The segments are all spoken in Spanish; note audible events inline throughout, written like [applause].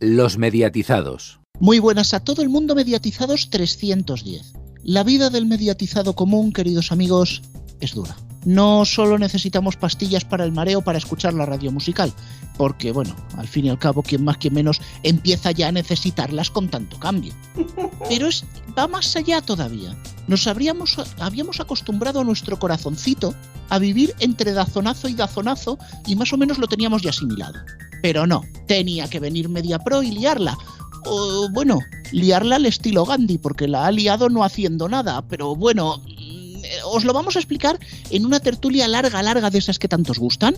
Los mediatizados. Muy buenas a todo el mundo mediatizados 310. La vida del mediatizado común, queridos amigos, es dura. No solo necesitamos pastillas para el mareo para escuchar la radio musical, porque bueno, al fin y al cabo, quien más, quien menos, empieza ya a necesitarlas con tanto cambio. [laughs] Pero es, va más allá todavía. Nos habríamos, habíamos acostumbrado a nuestro corazoncito a vivir entre dazonazo y dazonazo y más o menos lo teníamos ya asimilado. Pero no, tenía que venir Media Pro y liarla. O bueno, liarla al estilo Gandhi, porque la ha liado no haciendo nada. Pero bueno, os lo vamos a explicar en una tertulia larga, larga de esas que tantos gustan.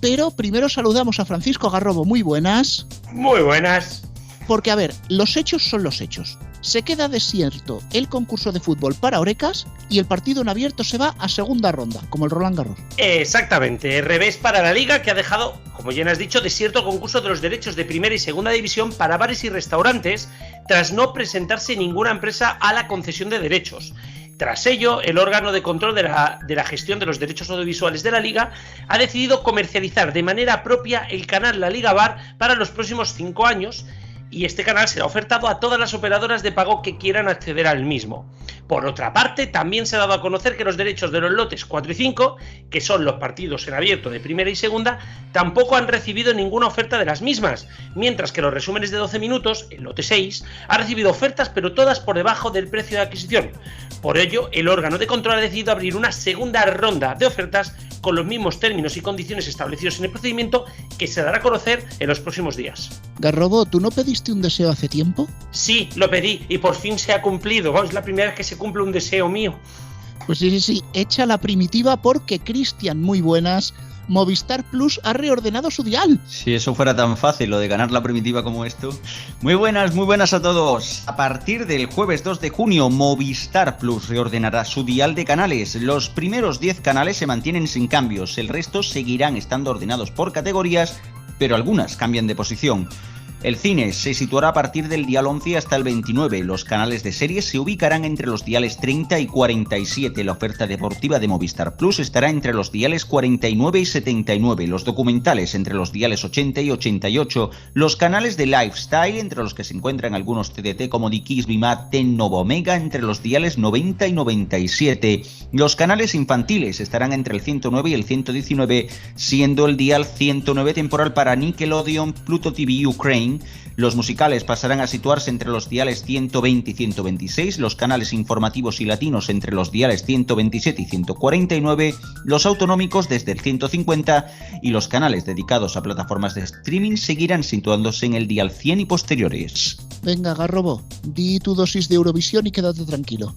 Pero primero saludamos a Francisco Garrobo. Muy buenas. Muy buenas. Porque, a ver, los hechos son los hechos. Se queda desierto el concurso de fútbol para Orecas y el partido en abierto se va a segunda ronda, como el Roland Garros. Exactamente, revés para la liga que ha dejado, como ya has dicho, desierto el concurso de los derechos de primera y segunda división para bares y restaurantes tras no presentarse ninguna empresa a la concesión de derechos. Tras ello, el órgano de control de la, de la, gestión de los derechos audiovisuales de la liga ha decidido comercializar de manera propia el canal La Liga Bar para los próximos cinco años y este canal será ofertado a todas las operadoras de pago que quieran acceder al mismo. Por otra parte, también se ha dado a conocer que los derechos de los lotes 4 y 5, que son los partidos en abierto de primera y segunda, tampoco han recibido ninguna oferta de las mismas, mientras que los resúmenes de 12 minutos, el lote 6, ha recibido ofertas pero todas por debajo del precio de adquisición. Por ello, el órgano de control ha decidido abrir una segunda ronda de ofertas con los mismos términos y condiciones establecidos en el procedimiento que se dará a conocer en los próximos días. Garrobo, ¿tú no pediste un deseo hace tiempo? Sí, lo pedí y por fin se ha cumplido. Vamos, es la primera vez que se cumple un deseo mío. Pues sí, sí, sí, echa la primitiva porque Cristian, muy buenas, Movistar Plus ha reordenado su dial. Si eso fuera tan fácil, lo de ganar la primitiva como esto. Muy buenas, muy buenas a todos. A partir del jueves 2 de junio, Movistar Plus reordenará su dial de canales. Los primeros 10 canales se mantienen sin cambios, el resto seguirán estando ordenados por categorías, pero algunas cambian de posición. El cine se situará a partir del dial 11 hasta el 29. Los canales de series se ubicarán entre los diales 30 y 47. La oferta deportiva de Movistar Plus estará entre los diales 49 y 79. Los documentales entre los diales 80 y 88. Los canales de lifestyle entre los que se encuentran algunos TDT como Dikis, Bimat, Ten, Nova Omega entre los diales 90 y 97. Los canales infantiles estarán entre el 109 y el 119, siendo el dial 109 temporal para Nickelodeon, Pluto TV Ukraine los musicales pasarán a situarse entre los diales 120 y 126, los canales informativos y latinos entre los diales 127 y 149, los autonómicos desde el 150 y los canales dedicados a plataformas de streaming seguirán situándose en el dial 100 y posteriores. Venga, Garrobo, di tu dosis de Eurovisión y quédate tranquilo.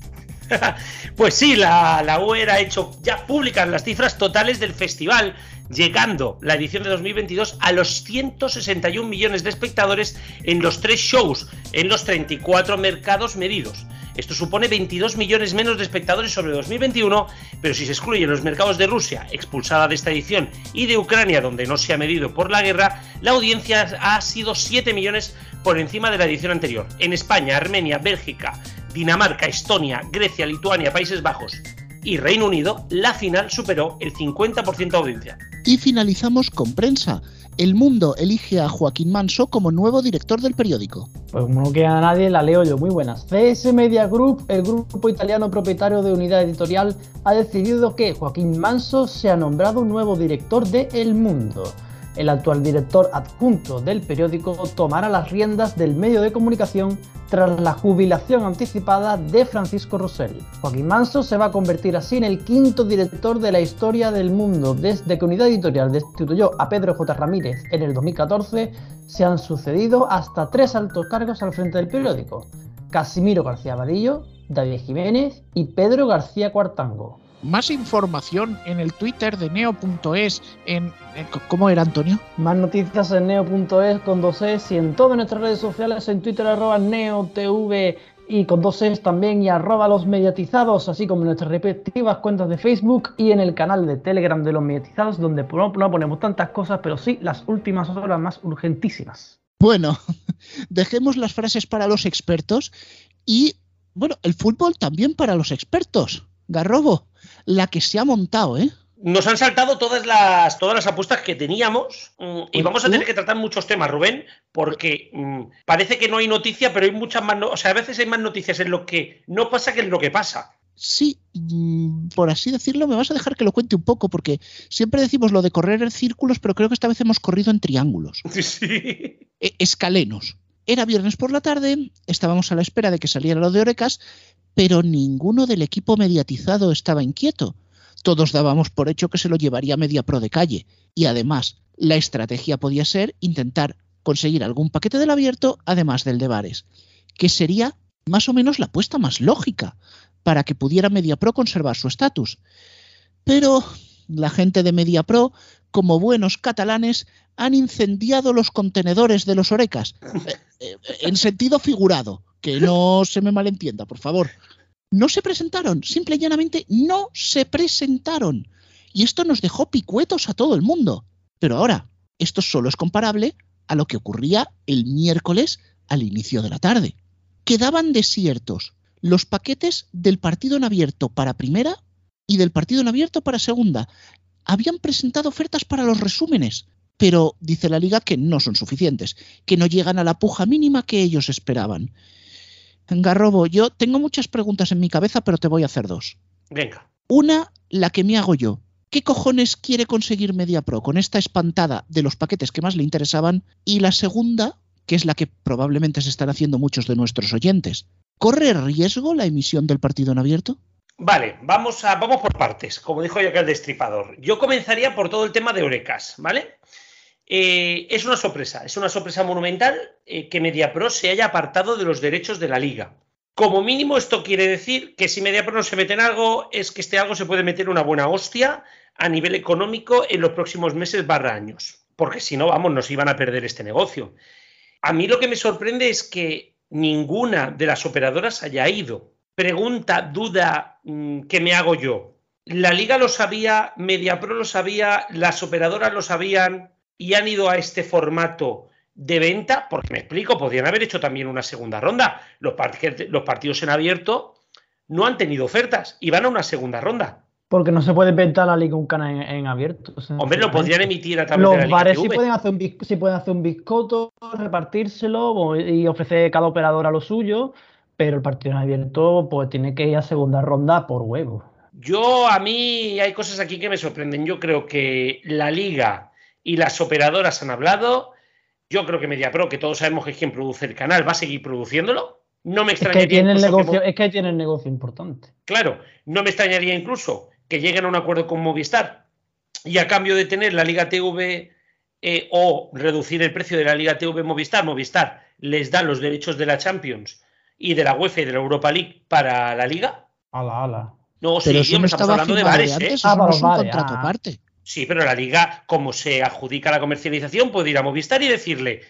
[laughs] pues sí, la, la UER ha hecho ya públicas las cifras totales del festival, llegando la edición de 2022 a los 161 millones de espectadores en los tres shows, en los 34 mercados medidos. Esto supone 22 millones menos de espectadores sobre 2021, pero si se excluyen los mercados de Rusia, expulsada de esta edición, y de Ucrania, donde no se ha medido por la guerra, la audiencia ha sido 7 millones por encima de la edición anterior. En España, Armenia, Bélgica, Dinamarca, Estonia, Grecia, Lituania, Países Bajos y Reino Unido, la final superó el 50% de audiencia. Y finalizamos con prensa. El Mundo elige a Joaquín Manso como nuevo director del periódico. Pues como no queda nadie, la leo yo. Muy buenas. CS Media Group, el grupo italiano propietario de Unidad Editorial, ha decidido que Joaquín Manso sea nombrado nuevo director de El Mundo. El actual director adjunto del periódico tomará las riendas del medio de comunicación tras la jubilación anticipada de Francisco Rosell. Joaquín Manso se va a convertir así en el quinto director de la historia del mundo. Desde que Unidad Editorial destituyó a Pedro J. Ramírez en el 2014, se han sucedido hasta tres altos cargos al frente del periódico. Casimiro García Vadillo, David Jiménez y Pedro García Cuartango. Más información en el Twitter de neo.es. En, ¿Cómo era, Antonio? Más noticias en neo.es con dos es y en todas nuestras redes sociales, en Twitter arroba neotv y con dos es también y arroba los mediatizados, así como en nuestras respectivas cuentas de Facebook y en el canal de Telegram de los mediatizados, donde no, no ponemos tantas cosas, pero sí las últimas horas más urgentísimas. Bueno, [laughs] dejemos las frases para los expertos y, bueno, el fútbol también para los expertos. Garrobo, la que se ha montado, ¿eh? nos han saltado todas las, todas las apuestas que teníamos mm, y vamos a tener que tratar muchos temas, Rubén, porque mm, parece que no hay noticia, pero hay muchas más, no- o sea, a veces hay más noticias en lo que no pasa que en lo que pasa. Sí, mm, por así decirlo, me vas a dejar que lo cuente un poco, porque siempre decimos lo de correr en círculos, pero creo que esta vez hemos corrido en triángulos. [laughs] Sí. E- escalenos. Era viernes por la tarde, estábamos a la espera de que saliera lo de Orecas, pero ninguno del equipo mediatizado estaba inquieto. Todos dábamos por hecho que se lo llevaría Media Pro de calle. Y además, la estrategia podía ser intentar conseguir algún paquete del abierto, además del de bares, que sería más o menos la apuesta más lógica para que pudiera MediaPro conservar su estatus. Pero la gente de MediaPro, como buenos catalanes, han incendiado los contenedores de los orecas. Eh, eh, en sentido figurado, que no se me malentienda, por favor. No se presentaron, simple y llanamente no se presentaron. Y esto nos dejó picuetos a todo el mundo. Pero ahora, esto solo es comparable a lo que ocurría el miércoles al inicio de la tarde. Quedaban desiertos los paquetes del partido en abierto para primera y del partido en abierto para segunda. Habían presentado ofertas para los resúmenes, pero dice la liga que no son suficientes, que no llegan a la puja mínima que ellos esperaban. Garrobo, yo tengo muchas preguntas en mi cabeza, pero te voy a hacer dos. Venga. Una, la que me hago yo. ¿Qué cojones quiere conseguir MediaPro con esta espantada de los paquetes que más le interesaban? Y la segunda, que es la que probablemente se están haciendo muchos de nuestros oyentes. ¿Corre riesgo la emisión del partido en abierto? Vale, vamos, a, vamos por partes, como dijo yo que el destripador. Yo comenzaría por todo el tema de Orecas, ¿vale? Eh, es una sorpresa, es una sorpresa monumental eh, que MediaPro se haya apartado de los derechos de la liga. Como mínimo, esto quiere decir que si MediaPro no se mete en algo, es que este algo se puede meter una buena hostia a nivel económico en los próximos meses barra años. Porque si no, vamos, nos iban a perder este negocio. A mí lo que me sorprende es que ninguna de las operadoras haya ido. Pregunta, duda, mm, ¿qué me hago yo? La liga lo sabía, MediaPro lo sabía, las operadoras lo sabían y han ido a este formato de venta, porque me explico, podrían haber hecho también una segunda ronda. Los, part los partidos en abierto no han tenido ofertas y van a una segunda ronda. Porque no se puede inventar la liga un canal en, en abierto. Hombre, lo podrían emitir a través Los de la Liga bares sí pueden, hacer un, sí pueden hacer un bizcocho, repartírselo o- y ofrecer cada operador a lo suyo, pero el partido en abierto pues tiene que ir a segunda ronda por huevo. Yo, a mí, hay cosas aquí que me sorprenden. Yo creo que la liga y las operadoras han hablado. Yo creo que MediaPro, que todos sabemos que es quien produce el canal, va a seguir produciéndolo. No me Es que extrañaría incluso que negocio, Mo- es que tiene el negocio importante. Claro, no me extrañaría incluso que lleguen a un acuerdo con Movistar y a cambio de tener la Liga TV eh, o reducir el precio de la Liga TV Movistar, Movistar les da los derechos de la Champions y de la UEFA y de la Europa League para la Liga. Ala, ala. No, Pero sí, eso no estamos estaba hablando de bares, ¿eh? antes, eso Ah, no es un bares, contrato ah. aparte. Sí, pero la liga, como se adjudica la comercialización, puede ir a Movistar y decirle,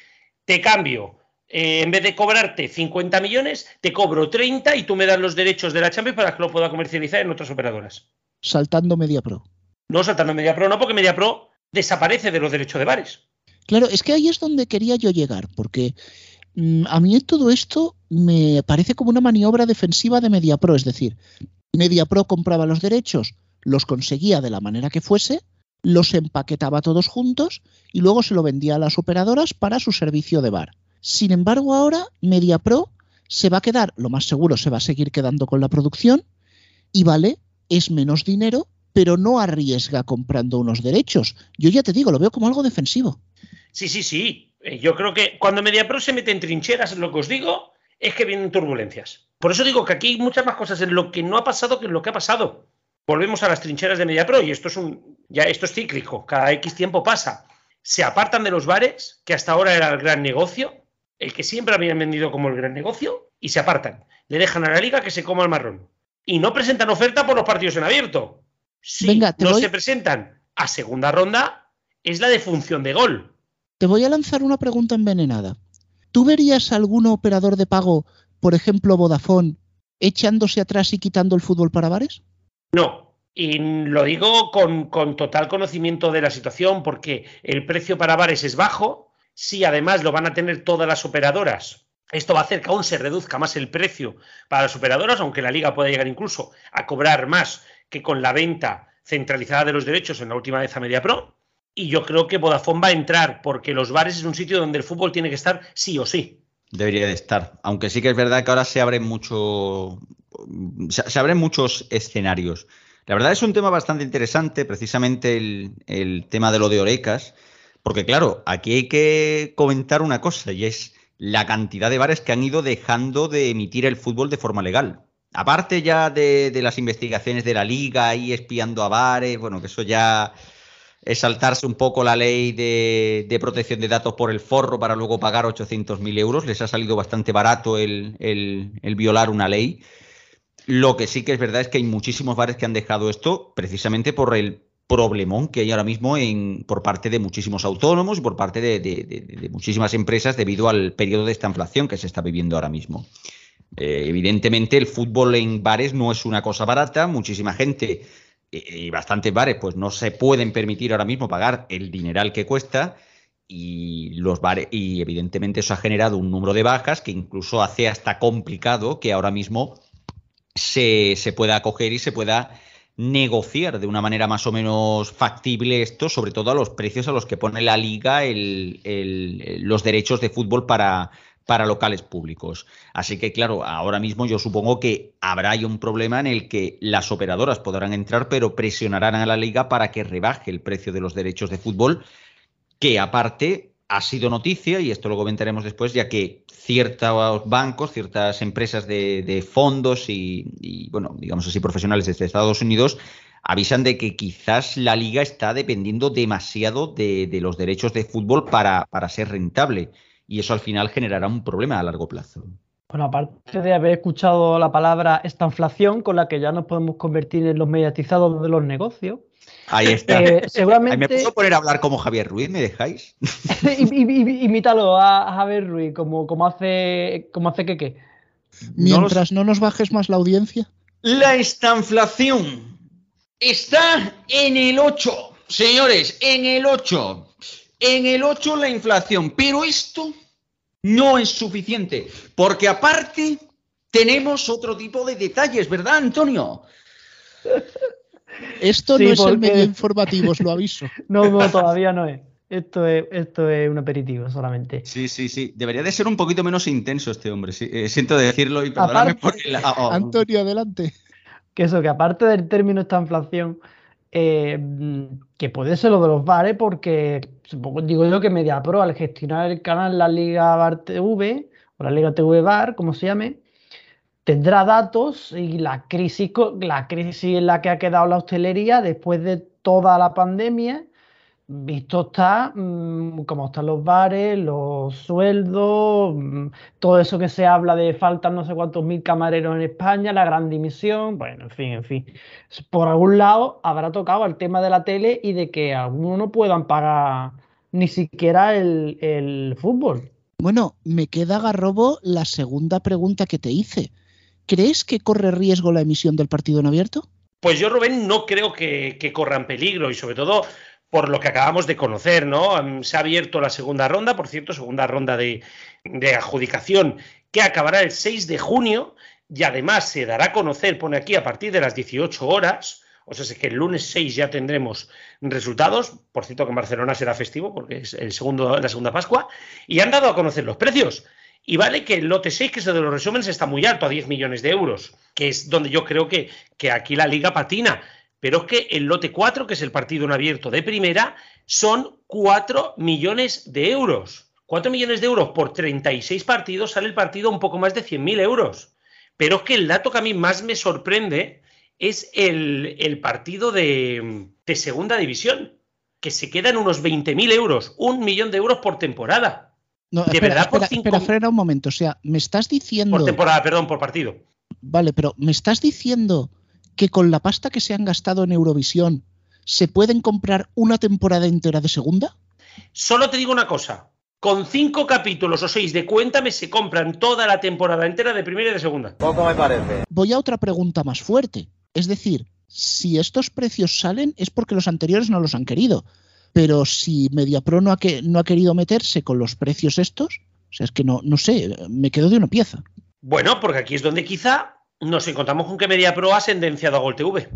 te cambio, eh, en vez de cobrarte 50 millones, te cobro 30 y tú me das los derechos de la Champions para que lo pueda comercializar en otras operadoras. Saltando MediaPro. No saltando MediaPro, no, porque MediaPro desaparece de los derechos de bares. Claro, es que ahí es donde quería yo llegar, porque a mí todo esto me parece como una maniobra defensiva de MediaPro, es decir, MediaPro compraba los derechos, los conseguía de la manera que fuese, los empaquetaba todos juntos y luego se lo vendía a las operadoras para su servicio de bar. Sin embargo, ahora MediaPro se va a quedar, lo más seguro se va a seguir quedando con la producción y vale, es menos dinero, pero no arriesga comprando unos derechos. Yo ya te digo, lo veo como algo defensivo. Sí, sí, sí. Eh, Yo creo que cuando MediaPro se mete en trincheras, lo que os digo, es que vienen turbulencias. Por eso digo que aquí hay muchas más cosas en lo que no ha pasado que en lo que ha pasado. Volvemos a las trincheras de MediaPro y esto es un ya esto es cíclico, cada X tiempo pasa. Se apartan de los bares, que hasta ahora era el gran negocio, el que siempre habían vendido como el gran negocio, y se apartan. Le dejan a la liga que se coma el marrón. Y no presentan oferta por los partidos en abierto. Si Venga, no voy- se presentan a segunda ronda, es la defunción de gol. Te voy a lanzar una pregunta envenenada. ¿Tú verías algún operador de pago, por ejemplo Vodafone, echándose atrás y quitando el fútbol para bares? No, y lo digo con, total conocimiento de la situación porque el precio para bares es bajo. Si además lo van a tener todas las operadoras, esto va a hacer que aún se reduzca más el precio para las operadoras, aunque la liga pueda llegar incluso a cobrar más que con la venta centralizada de los derechos en la última vez a MediaPro. Y yo creo que Vodafone va a entrar porque los bares es un sitio donde el fútbol tiene que estar sí o sí. Debería de estar. Aunque sí que es verdad que ahora se abren mucho. Se, abren muchos escenarios. La verdad es un tema bastante interesante, precisamente el, tema de lo de Orecas. Porque, claro, aquí hay que comentar una cosa, y es la cantidad de bares que han ido dejando de emitir el fútbol de forma legal. Aparte ya de, las investigaciones de la liga y espiando a bares, bueno, que eso ya es saltarse un poco la ley de, protección de datos por el forro para luego pagar 800.000 euros. Les ha salido bastante barato el, violar una ley. Lo que sí que es verdad es que hay muchísimos bares que han dejado esto precisamente por el problemón que hay ahora mismo en, por parte de muchísimos autónomos y por parte de, muchísimas empresas debido al periodo de esta inflación que se está viviendo ahora mismo. Eh, evidentemente el fútbol en bares no es una cosa barata, muchísima gente y bastantes bares pues no se pueden permitir ahora mismo pagar el dineral que cuesta y los bares y evidentemente eso ha generado un número de bajas que incluso hace hasta complicado que ahora mismo se, se pueda acoger y se pueda negociar de una manera más o menos factible esto, sobre todo a los precios a los que pone la liga los derechos de fútbol para, para locales públicos. Así que, claro, ahora mismo yo supongo que habrá un problema en el que las operadoras podrán entrar, pero presionarán a la liga para que rebaje el precio de los derechos de fútbol, que aparte ha sido noticia, y esto lo comentaremos después, ya que ciertos bancos, ciertas empresas de, fondos y, bueno, digamos así, profesionales desde Estados Unidos avisan de que quizás la liga está dependiendo demasiado de, los derechos de fútbol para, para ser rentable. Y eso al final generará un problema a largo plazo. Bueno, aparte de haber escuchado la palabra esta inflación con la que ya nos podemos convertir en los mediatizados de los negocios, Ahí está. Eh, seguramente... ¿Me puedo poner a hablar como Javier Ruiz? ¿Me dejáis? [laughs] Imítalo a Javier Ruiz, como, como hace como hace que qué. Mientras no, nos bajes más la audiencia. La estanflación está en el 8, señores, en el 8. En el 8 la inflación, pero esto no es suficiente, porque aparte tenemos otro tipo de detalles, ¿verdad, Antonio? [laughs] Esto no es el medio informativo, os lo aviso. [laughs] No, no, todavía no es. Esto es, esto es un aperitivo solamente. Sí, sí, sí. Debería de ser un poquito menos intenso este hombre. Eh, siento decirlo y perdóname por el... Oh. [laughs] Antonio, adelante. Que eso, que aparte del término esta inflación, eh, que puede ser lo de los bares, porque digo yo que MediaPro al gestionar el canal La Liga Bar TV, o la Liga TV Bar, como se llame, tendrá datos y la crisis, la crisis en la que ha quedado la hostelería después de toda la pandemia, visto está mm, cómo están los bares, los sueldos, mm, todo eso que se habla de faltan no sé cuántos mil camareros en España, la gran dimisión, bueno, en fin, en fin. Por algún lado habrá tocado el tema de la tele y de que algunos no puedan pagar ni siquiera el, el fútbol. Bueno, me queda garrobo la segunda pregunta que te hice. ¿Crees que corre riesgo la emisión del partido en abierto? Pues yo, Rubén, no creo que, corran peligro y sobre todo por lo que acabamos de conocer, ¿no? Se ha abierto la segunda ronda, por cierto, segunda ronda de, adjudicación que acabará el 6 de junio y además se dará a conocer, pone aquí, a partir de las 18 horas, o sea, es que el lunes 6 ya tendremos resultados, por cierto que en Barcelona será festivo porque es el segundo, la segunda Pascua, y han dado a conocer los precios. Y vale que el lote 6, que es el de los resúmenes, está muy alto, a 10 millones de euros, que es donde yo creo que, que aquí la liga patina. Pero es que el lote 4, que es el partido en abierto de primera, son 4 millones de euros. 4 millones de euros por 36 partidos sale el partido un poco más de 100.000 euros. Pero es que el dato que a mí más me sorprende es el, partido de, de, segunda división, que se quedan unos 20.000 euros, un millón de euros por temporada. No, de espera, verdad, por espera, frena un momento. O sea, me estás diciendo. Por temporada, perdón, por partido. Vale, pero me estás diciendo que con la pasta que se han gastado en Eurovisión se pueden comprar una temporada entera de segunda? Solo te digo una cosa. Con cinco capítulos o seis de Cuéntame se compran toda la temporada entera de primera y de segunda. Poco me parece. Voy a otra pregunta más fuerte. Es decir, si estos precios salen es porque los anteriores no los han querido pero si MediaPro no ha, que, no ha querido meterse con los precios estos, o sea, es que no, no sé, me quedo de una pieza. Bueno, porque aquí es donde quizá nos encontramos con que MediaPro ha sentenciado a GolTV.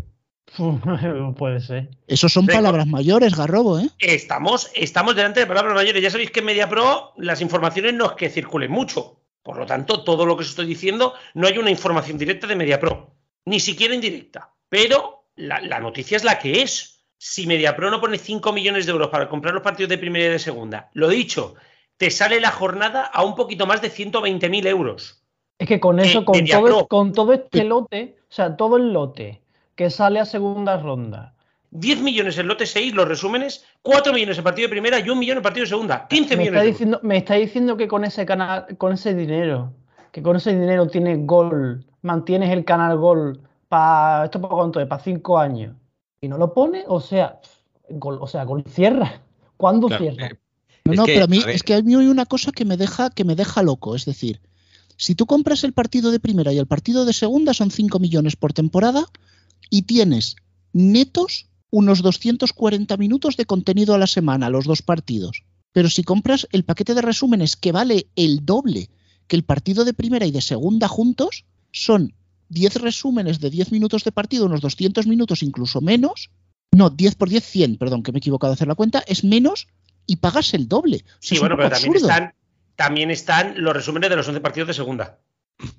[laughs] Puede ser. Eso son palabras mayores, Garrobo, ¿eh? Estamos, estamos delante de palabras mayores. Ya sabéis que en MediaPro las informaciones no es que circulen mucho. Por lo tanto, todo lo que os estoy diciendo no hay una información directa de MediaPro, ni siquiera indirecta. Pero la, la noticia es la que es. Si MediaPro no pone 5 millones de euros para comprar los partidos de primera y de segunda, lo dicho, te sale la jornada a un poquito más de 120.000 euros. Es que con eso, Eh, con, todo, con todo este lote, o sea, todo el lote que sale a segunda ronda, 10 millones en lote 6, los resúmenes, 4 millones en partido de primera y 1 millón en partido de segunda. 15 me millones. está, diciendo, me está diciendo que con ese canal, con ese dinero, que con ese dinero tienes gol, mantienes el canal gol para esto para cuánto es, para cinco años. Y no lo pone, o sea, gol, o sea, gol cierra. ¿Cuándo Claro, cierra? eh, No, no, que, pero a mí a es que a mí hay una cosa que me deja que me deja loco, es decir, si tú compras el partido de primera y el partido de segunda son 5 millones por temporada y tienes netos unos 240 minutos de contenido a la semana los dos partidos. Pero si compras el paquete de resúmenes que vale el doble que el partido de primera y de segunda juntos, son 10 resúmenes de 10 minutos de partido, unos 200 minutos, incluso menos. No, 10 por 10, 100, perdón, que me he equivocado de hacer la cuenta, es menos y pagas el doble. O sea, Sí, bueno, pero poco también absurdo. están, también están los resúmenes de los 11 partidos de segunda.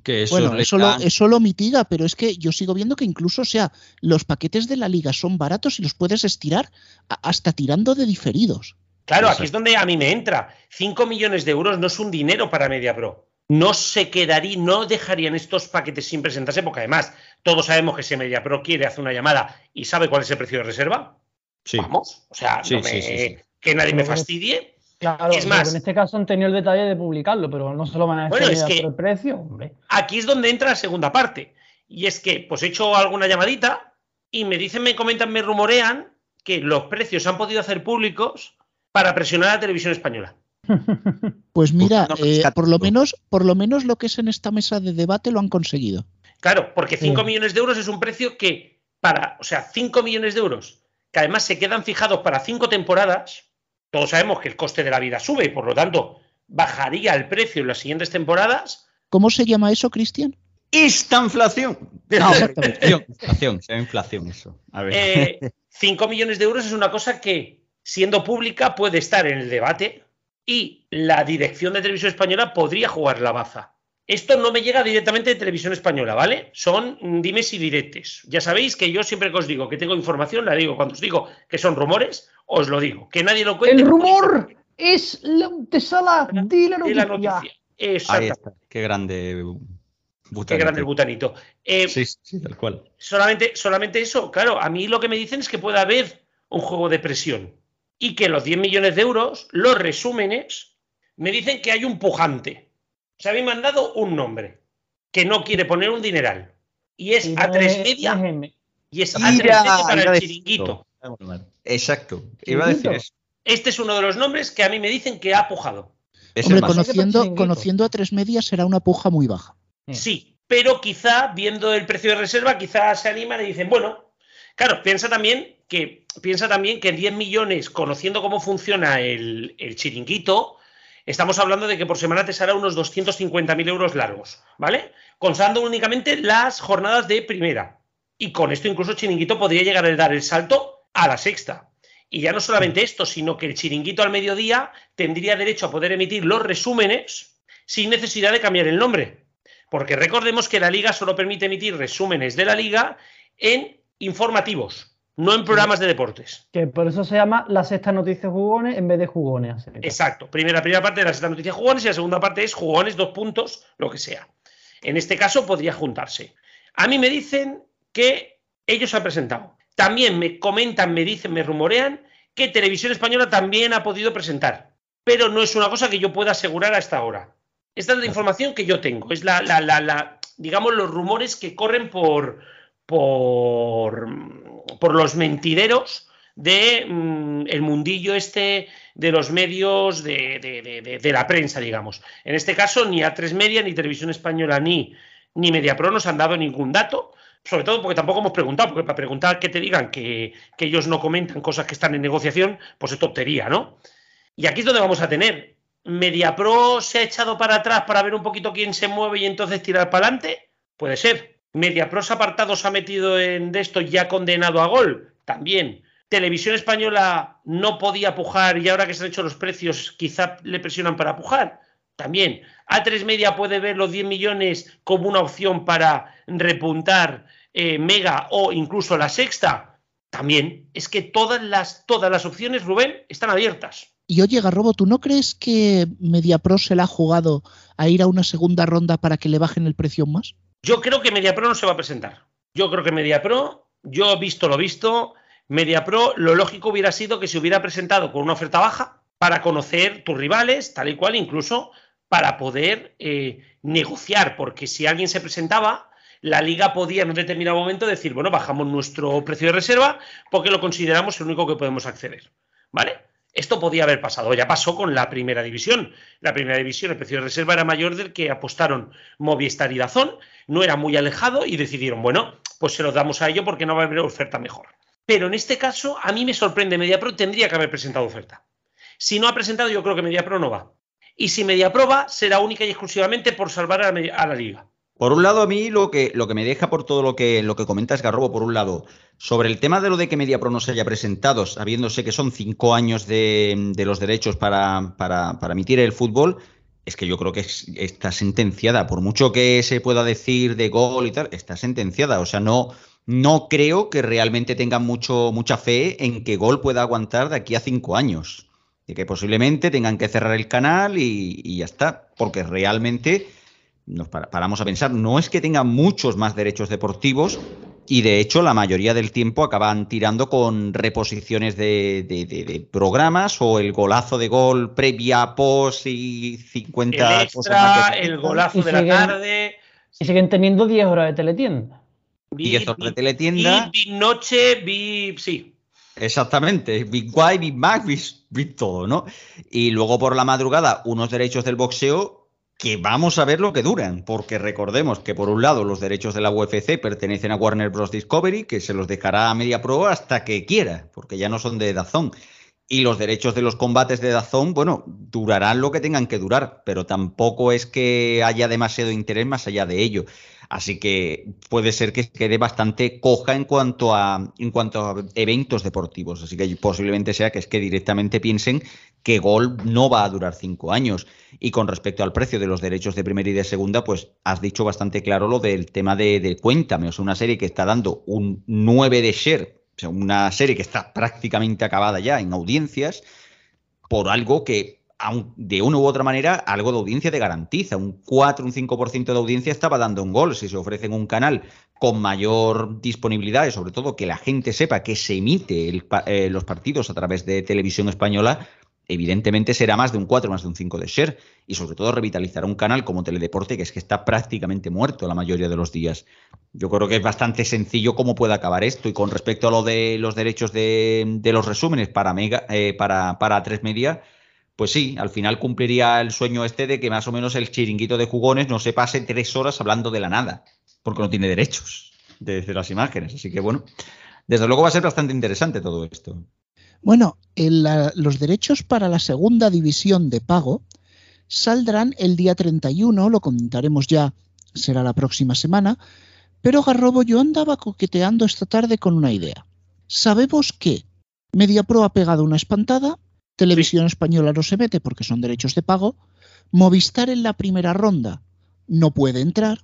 que eso Bueno, eso lo, eso lo mitiga, pero es que yo sigo viendo que incluso, o sea, los paquetes de la liga son baratos y los puedes estirar hasta tirando de diferidos. Claro, Exacto. aquí es donde a mí me entra. 5 millones de euros no es un dinero para MediaPro. No se quedaría, no dejarían estos paquetes sin presentarse, porque además todos sabemos que si MediaPro quiere hacer una llamada y sabe cuál es el precio de reserva, Sí. vamos. O sea, Sí, no me- sí, sí, sí. que nadie me fastidie. Claro, Es pero más- en este caso han tenido el detalle de publicarlo, pero no se lo van a Bueno, decir es que- por el precio, hombre. Aquí es donde entra la segunda parte. Y es que, pues he hecho alguna llamadita y me dicen, me comentan, me rumorean que los precios se han podido hacer públicos para presionar a la televisión española. [laughs] Pues mira, eh, por lo menos, por lo menos lo que es en esta mesa de debate lo han conseguido. Claro, porque 5 Sí. millones de euros es un precio que para, o sea, 5 millones de euros, que además se quedan fijados para 5 temporadas, todos sabemos que el coste de la vida sube y por lo tanto bajaría el precio en las siguientes temporadas. ¿Cómo se llama eso, Cristian? ¡Esta inflación! Ah, [laughs] exactamente. Inflación, se inflación eso. A ver. Eh, 5 millones de euros es una cosa que, siendo pública, puede estar en el debate y la dirección de televisión española podría jugar la baza. Esto no me llega directamente de televisión española, ¿vale? Son dimes y diretes. Ya sabéis que yo siempre que os digo que tengo información, la digo. Cuando os digo que son rumores, os lo digo. Que nadie lo cuente. El rumor es la antesala de la de la noticia. noticia. Ahí Exacto. está. Qué grande. Qué butanito. grande el butanito. Eh, Sí, sí, sí, tal cual. solamente, solamente eso, claro, a mí lo que me dicen es que puede haber un juego de presión y que los 10 millones de euros, los resúmenes, me dicen que hay un pujante. O sea, a mí me han dado un nombre que no quiere poner un dineral. Y es a tres es- media y es a tres media para el chiringuito. Exacto. Iba a decir eso. Este es uno de los nombres que a mí me dicen que ha pujado. Hombre, conociendo, a tres medias será una puja muy baja. Sí. Sí, pero quizá, viendo el precio de reserva, quizá se animan y dicen, bueno, claro, piensa también que, piensa también que 10 millones, conociendo cómo funciona el, el chiringuito, estamos hablando de que por semana te saldrá unos 250.000 euros largos, ¿vale? Contando únicamente las jornadas de primera. Y con esto incluso chiringuito podría llegar a dar el salto a la sexta. Y ya no solamente esto, sino que el chiringuito al mediodía tendría derecho a poder emitir los resúmenes sin necesidad de cambiar el nombre. Porque recordemos que la liga solo permite emitir resúmenes de la liga en informativos, no en programas de deportes. Que por eso se llama la sexta noticia jugones en vez de jugones. Exacto. Primera, primera parte de la sexta noticia jugones y la segunda parte es jugones, dos puntos, lo que sea. En este caso podría juntarse. A mí me dicen que ellos han presentado. También me comentan, me dicen, me rumorean que Televisión Española también ha podido presentar. Pero no es una cosa que yo pueda asegurar a esta hora. Esta es la información que yo tengo. Es la, la, la, la digamos, los rumores que corren por, por, por los mentideros de mm, el mundillo este de los medios de, de- la prensa, digamos. En este caso, ni A3 Media, ni Televisión Española, ni, ni Mediapro nos han dado ningún dato, sobre todo porque tampoco hemos preguntado, porque para preguntar que te digan que, que ellos no comentan cosas que están en negociación, pues es tontería, ¿no? Y aquí es donde vamos a tener. ¿Mediapro se ha echado para atrás para ver un poquito quién se mueve y entonces tirar para adelante? Puede ser. Mediapros apartados ha metido en de esto ya condenado a gol. También. Televisión Española no podía pujar y ahora que se han hecho los precios quizá le presionan para pujar. También. A3 Media puede ver los 10 millones como una opción para repuntar eh, Mega o incluso la sexta. También. Es que todas las, todas las opciones, Rubén, están abiertas. Y oye, Garrobo, ¿tú no crees que MediaPro se la ha jugado a ir a una segunda ronda para que le bajen el precio más? Yo creo que MediaPro no se va a presentar. Yo creo que MediaPro, yo he visto lo visto, MediaPro, lo lógico hubiera sido que se hubiera presentado con una oferta baja para conocer tus rivales, tal y cual, incluso para poder eh, negociar, porque si alguien se presentaba, la liga podía en un determinado momento decir, bueno, bajamos nuestro precio de reserva porque lo consideramos el único que podemos acceder. ¿Vale? Esto podía haber pasado, ya pasó con la primera división. La primera división, el precio de reserva era mayor del que apostaron Movistar y Dazón, no era muy alejado y decidieron, bueno, pues se lo damos a ello porque no va a haber oferta mejor. Pero en este caso, a mí me sorprende, MediaPro tendría que haber presentado oferta. Si no ha presentado, yo creo que MediaPro no va. Y si MediaPro va, será única y exclusivamente por salvar a la, liga. Por un lado, a mí lo que, lo que me deja por todo lo que, lo que comentas, Garrobo, por un lado, sobre el tema de lo de que MediaPro no se haya presentado, sabiéndose que son cinco años de, los derechos para, para, para, emitir el fútbol, es que yo creo que está sentenciada. Por mucho que se pueda decir de gol y tal, está sentenciada. O sea, no, no creo que realmente tengan mucho, mucha fe en que Gol pueda aguantar de aquí a cinco años. De que posiblemente tengan que cerrar el canal y, ya está. Porque realmente, nos paramos a pensar, no es que tengan muchos más derechos deportivos y de hecho la mayoría del tiempo acaban tirando con reposiciones de, programas o el golazo de gol previa, post y 50 el extra, El golazo de la tarde. Y siguen teniendo 10 horas de teletienda. Vi, y de teletienda. Vi, Noche, vi. Sí. Exactamente, Big Guy, Big Mac, Big, todo, ¿no? Y luego por la madrugada, unos derechos del boxeo que vamos a ver lo que duran, porque recordemos que por un lado los derechos de la UFC pertenecen a Warner Bros. Discovery, que se los dejará a Media Pro hasta que quiera, porque ya no son de Dazón. Y los derechos de los combates de Dazón, bueno, durarán lo que tengan que durar, pero tampoco es que haya demasiado interés más allá de ello. Así que puede ser que quede bastante coja en cuanto a, en cuanto a eventos deportivos. Así que posiblemente sea que es que directamente piensen que Gol no va a durar cinco años. Y con respecto al precio de los derechos de primera y de segunda, pues has dicho bastante claro lo del tema de, de Cuéntame. O sea, una serie que está dando un 9 de share, o sea, una serie que está prácticamente acabada ya en audiencias, por algo que de una u otra manera, algo de audiencia te garantiza. Un 4, un 5% de audiencia estaba dando un gol. Si se ofrece un canal con mayor disponibilidad y sobre todo que la gente sepa que se emite eh, los partidos a través de televisión española, evidentemente será más de un 4, más de un 5 de share. Y sobre todo revitalizará un canal como Teledeporte, que es que está prácticamente muerto la mayoría de los días. Yo creo que es bastante sencillo cómo puede acabar esto. Y con respecto a lo de los derechos de, los resúmenes para, Mega, eh, para, para 3 Media pues sí, al final cumpliría el sueño este de que más o menos el chiringuito de jugones no se pase tres horas hablando de la nada, porque no tiene derechos desde las imágenes. Así que bueno, desde luego va a ser bastante interesante todo esto. Bueno, los derechos para la segunda división de pago saldrán el día 31, lo comentaremos ya, será la próxima semana, pero Garrobo yo andaba coqueteando esta tarde con una idea. Sabemos que MediaPro ha pegado una espantada, Televisión Española no se mete porque son derechos de pago. Movistar en la primera ronda no puede entrar.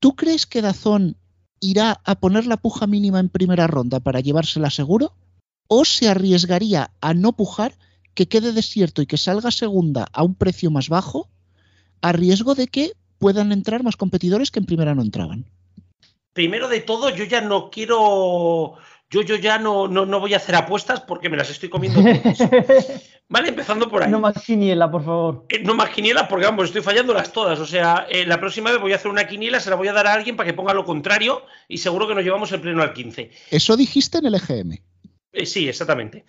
¿Tú crees que Dazón irá a poner la puja mínima en primera ronda para llevársela seguro? ¿O se arriesgaría a no pujar, que quede desierto y que salga segunda a un precio más bajo, a riesgo de que puedan entrar más competidores que en primera no entraban? Primero de todo, yo ya no quiero yo, yo ya no, no, voy a hacer apuestas porque me las estoy comiendo [laughs] Vale, empezando por ahí. No más quiniela, por favor. Eh, no más quiniela porque, vamos, estoy fallándolas todas. O sea, eh, la próxima vez voy a hacer una quiniela, se la voy a dar a alguien para que ponga lo contrario y seguro que nos llevamos el pleno al 15. Eso dijiste en el EGM. Eh, sí, exactamente.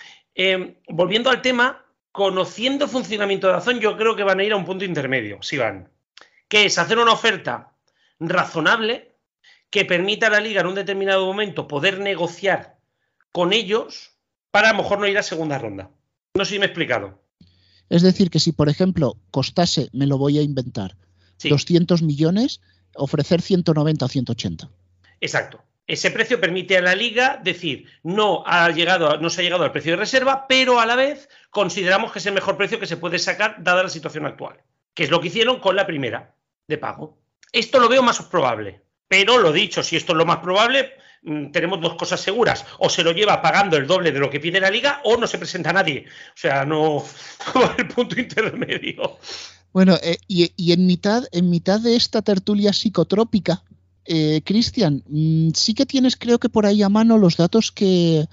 volviendo al tema, conociendo el funcionamiento de Azón, yo creo que van a ir a un punto intermedio, si van. Que es hacer una oferta razonable que permita a la liga en un determinado momento poder negociar con ellos para a lo mejor no ir a segunda ronda. No sé si me he explicado. Es decir, que si por ejemplo costase, me lo voy a inventar, 200 millones, ofrecer 190 o 180. Exacto. Ese precio permite a la liga decir, no, ha llegado, no se ha llegado al precio de reserva, pero a la vez consideramos que es el mejor precio que se puede sacar dada la situación actual, que es lo que hicieron con la primera de pago. Esto lo veo más probable, pero lo dicho, si esto es lo más probable, mm, tenemos dos cosas seguras. O se lo lleva pagando el doble de lo que pide la liga o no se presenta nadie. O sea, no, [laughs] el punto intermedio. Bueno, eh, y, en, mitad, en mitad de esta tertulia psicotrópica, eh, Cristian, mm, sí que tienes creo que por ahí a mano los datos que,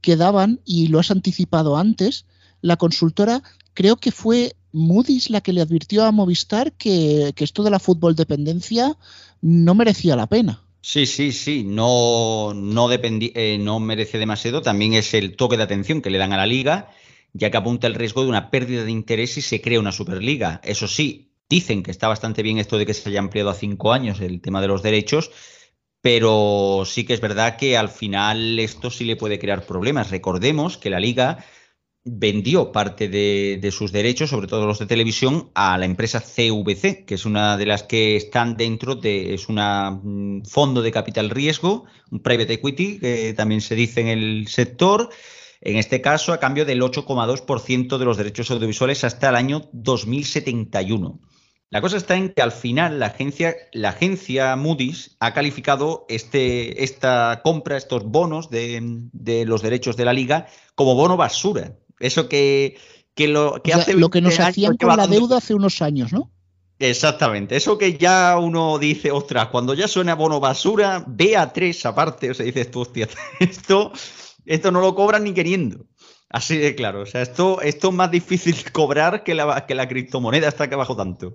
que daban, y lo has anticipado antes, la consultora creo que fue Moody's la que le advirtió a Movistar que, esto de la fútbol dependencia no merecía la pena. Sí, sí, sí, no, no, eh, no merece demasiado. También es el toque de atención que le dan a la liga, ya que apunta el riesgo de una pérdida de interés si se crea una Superliga. Eso sí, dicen que está bastante bien esto de que se haya ampliado a cinco años el tema de los derechos, pero sí que es verdad que al final esto sí le puede crear problemas. Recordemos que la liga vendió parte de, sus derechos, sobre todo los de televisión, a la empresa CVC, que es una de las que están dentro de, es un fondo de capital riesgo, un private equity, que también se dice en el sector, en este caso a cambio del 8,2% de los derechos audiovisuales hasta el año 2071. La cosa está en que al final la agencia, la agencia Moody's ha calificado este, esta compra, estos bonos de los derechos de la liga, como bono basura. Eso que, lo que hace. Lo que nos hacían con la deuda hace unos años, ¿no? Exactamente, eso que ya uno dice, ostras, cuando ya suena bono basura, ve a tres aparte, o sea, dices tú, hostia, [laughs] esto, esto no lo cobran ni queriendo. Así de claro, o sea, esto, esto es más difícil cobrar que la, que la criptomoneda hasta que bajó tanto.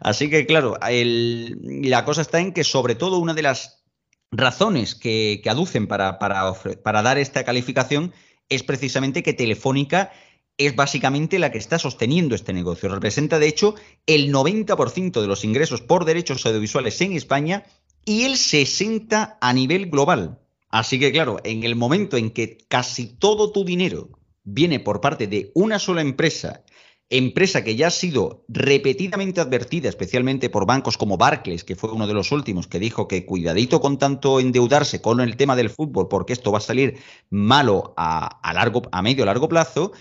Así que claro, la cosa está en que sobre todo una de las razones que, aducen para, para, para dar esta calificación es precisamente que Telefónica es básicamente la que está sosteniendo este negocio. Representa, de hecho, el 90% de los ingresos por derechos audiovisuales en España y el 60% a nivel global. Así que, claro, en el momento en que casi todo tu dinero viene por parte de una sola empresa empresa que ya ha sido repetidamente advertida, especialmente por bancos como Barclays, que fue uno de los últimos, que dijo que cuidadito con tanto endeudarse con el tema del fútbol, porque esto va a salir malo a, largo, a medio largo plazo,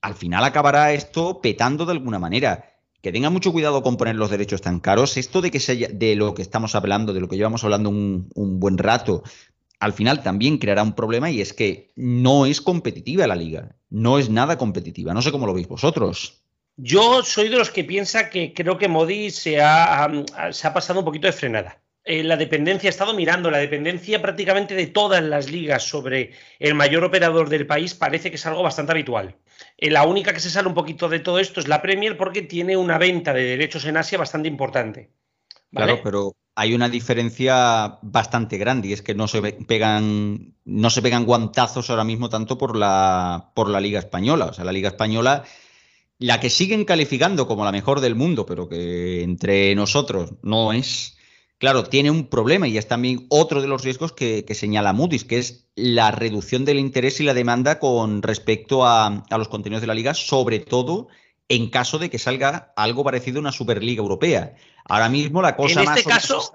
al final acabará esto petando de alguna manera. Que tenga mucho cuidado con poner los derechos tan caros. Esto de que se de lo que estamos hablando, de lo que llevamos hablando un, un buen rato, al final también creará un problema y es que no es competitiva la liga, no es nada competitiva. No sé cómo lo veis vosotros. Yo soy de los que piensa que creo que Modi se ha, se ha pasado un poquito de frenada. Eh, la dependencia, he estado mirando, la dependencia prácticamente de todas las ligas sobre el mayor operador del país parece que es algo bastante habitual. Eh, la única que se sale un poquito de todo esto es la Premier porque tiene una venta de derechos en Asia bastante importante. Claro, pero hay una diferencia bastante grande y es que no se pegan no se pegan guantazos ahora mismo tanto por la por la Liga española, o sea, la Liga española la que siguen calificando como la mejor del mundo, pero que entre nosotros no es. Claro, tiene un problema y es también otro de los riesgos que, señala Moody's, que es la reducción del interés y la demanda con respecto a, a los contenidos de la liga, sobre todo en caso de que salga algo parecido a una Superliga Europea. Ahora mismo la cosa en este caso,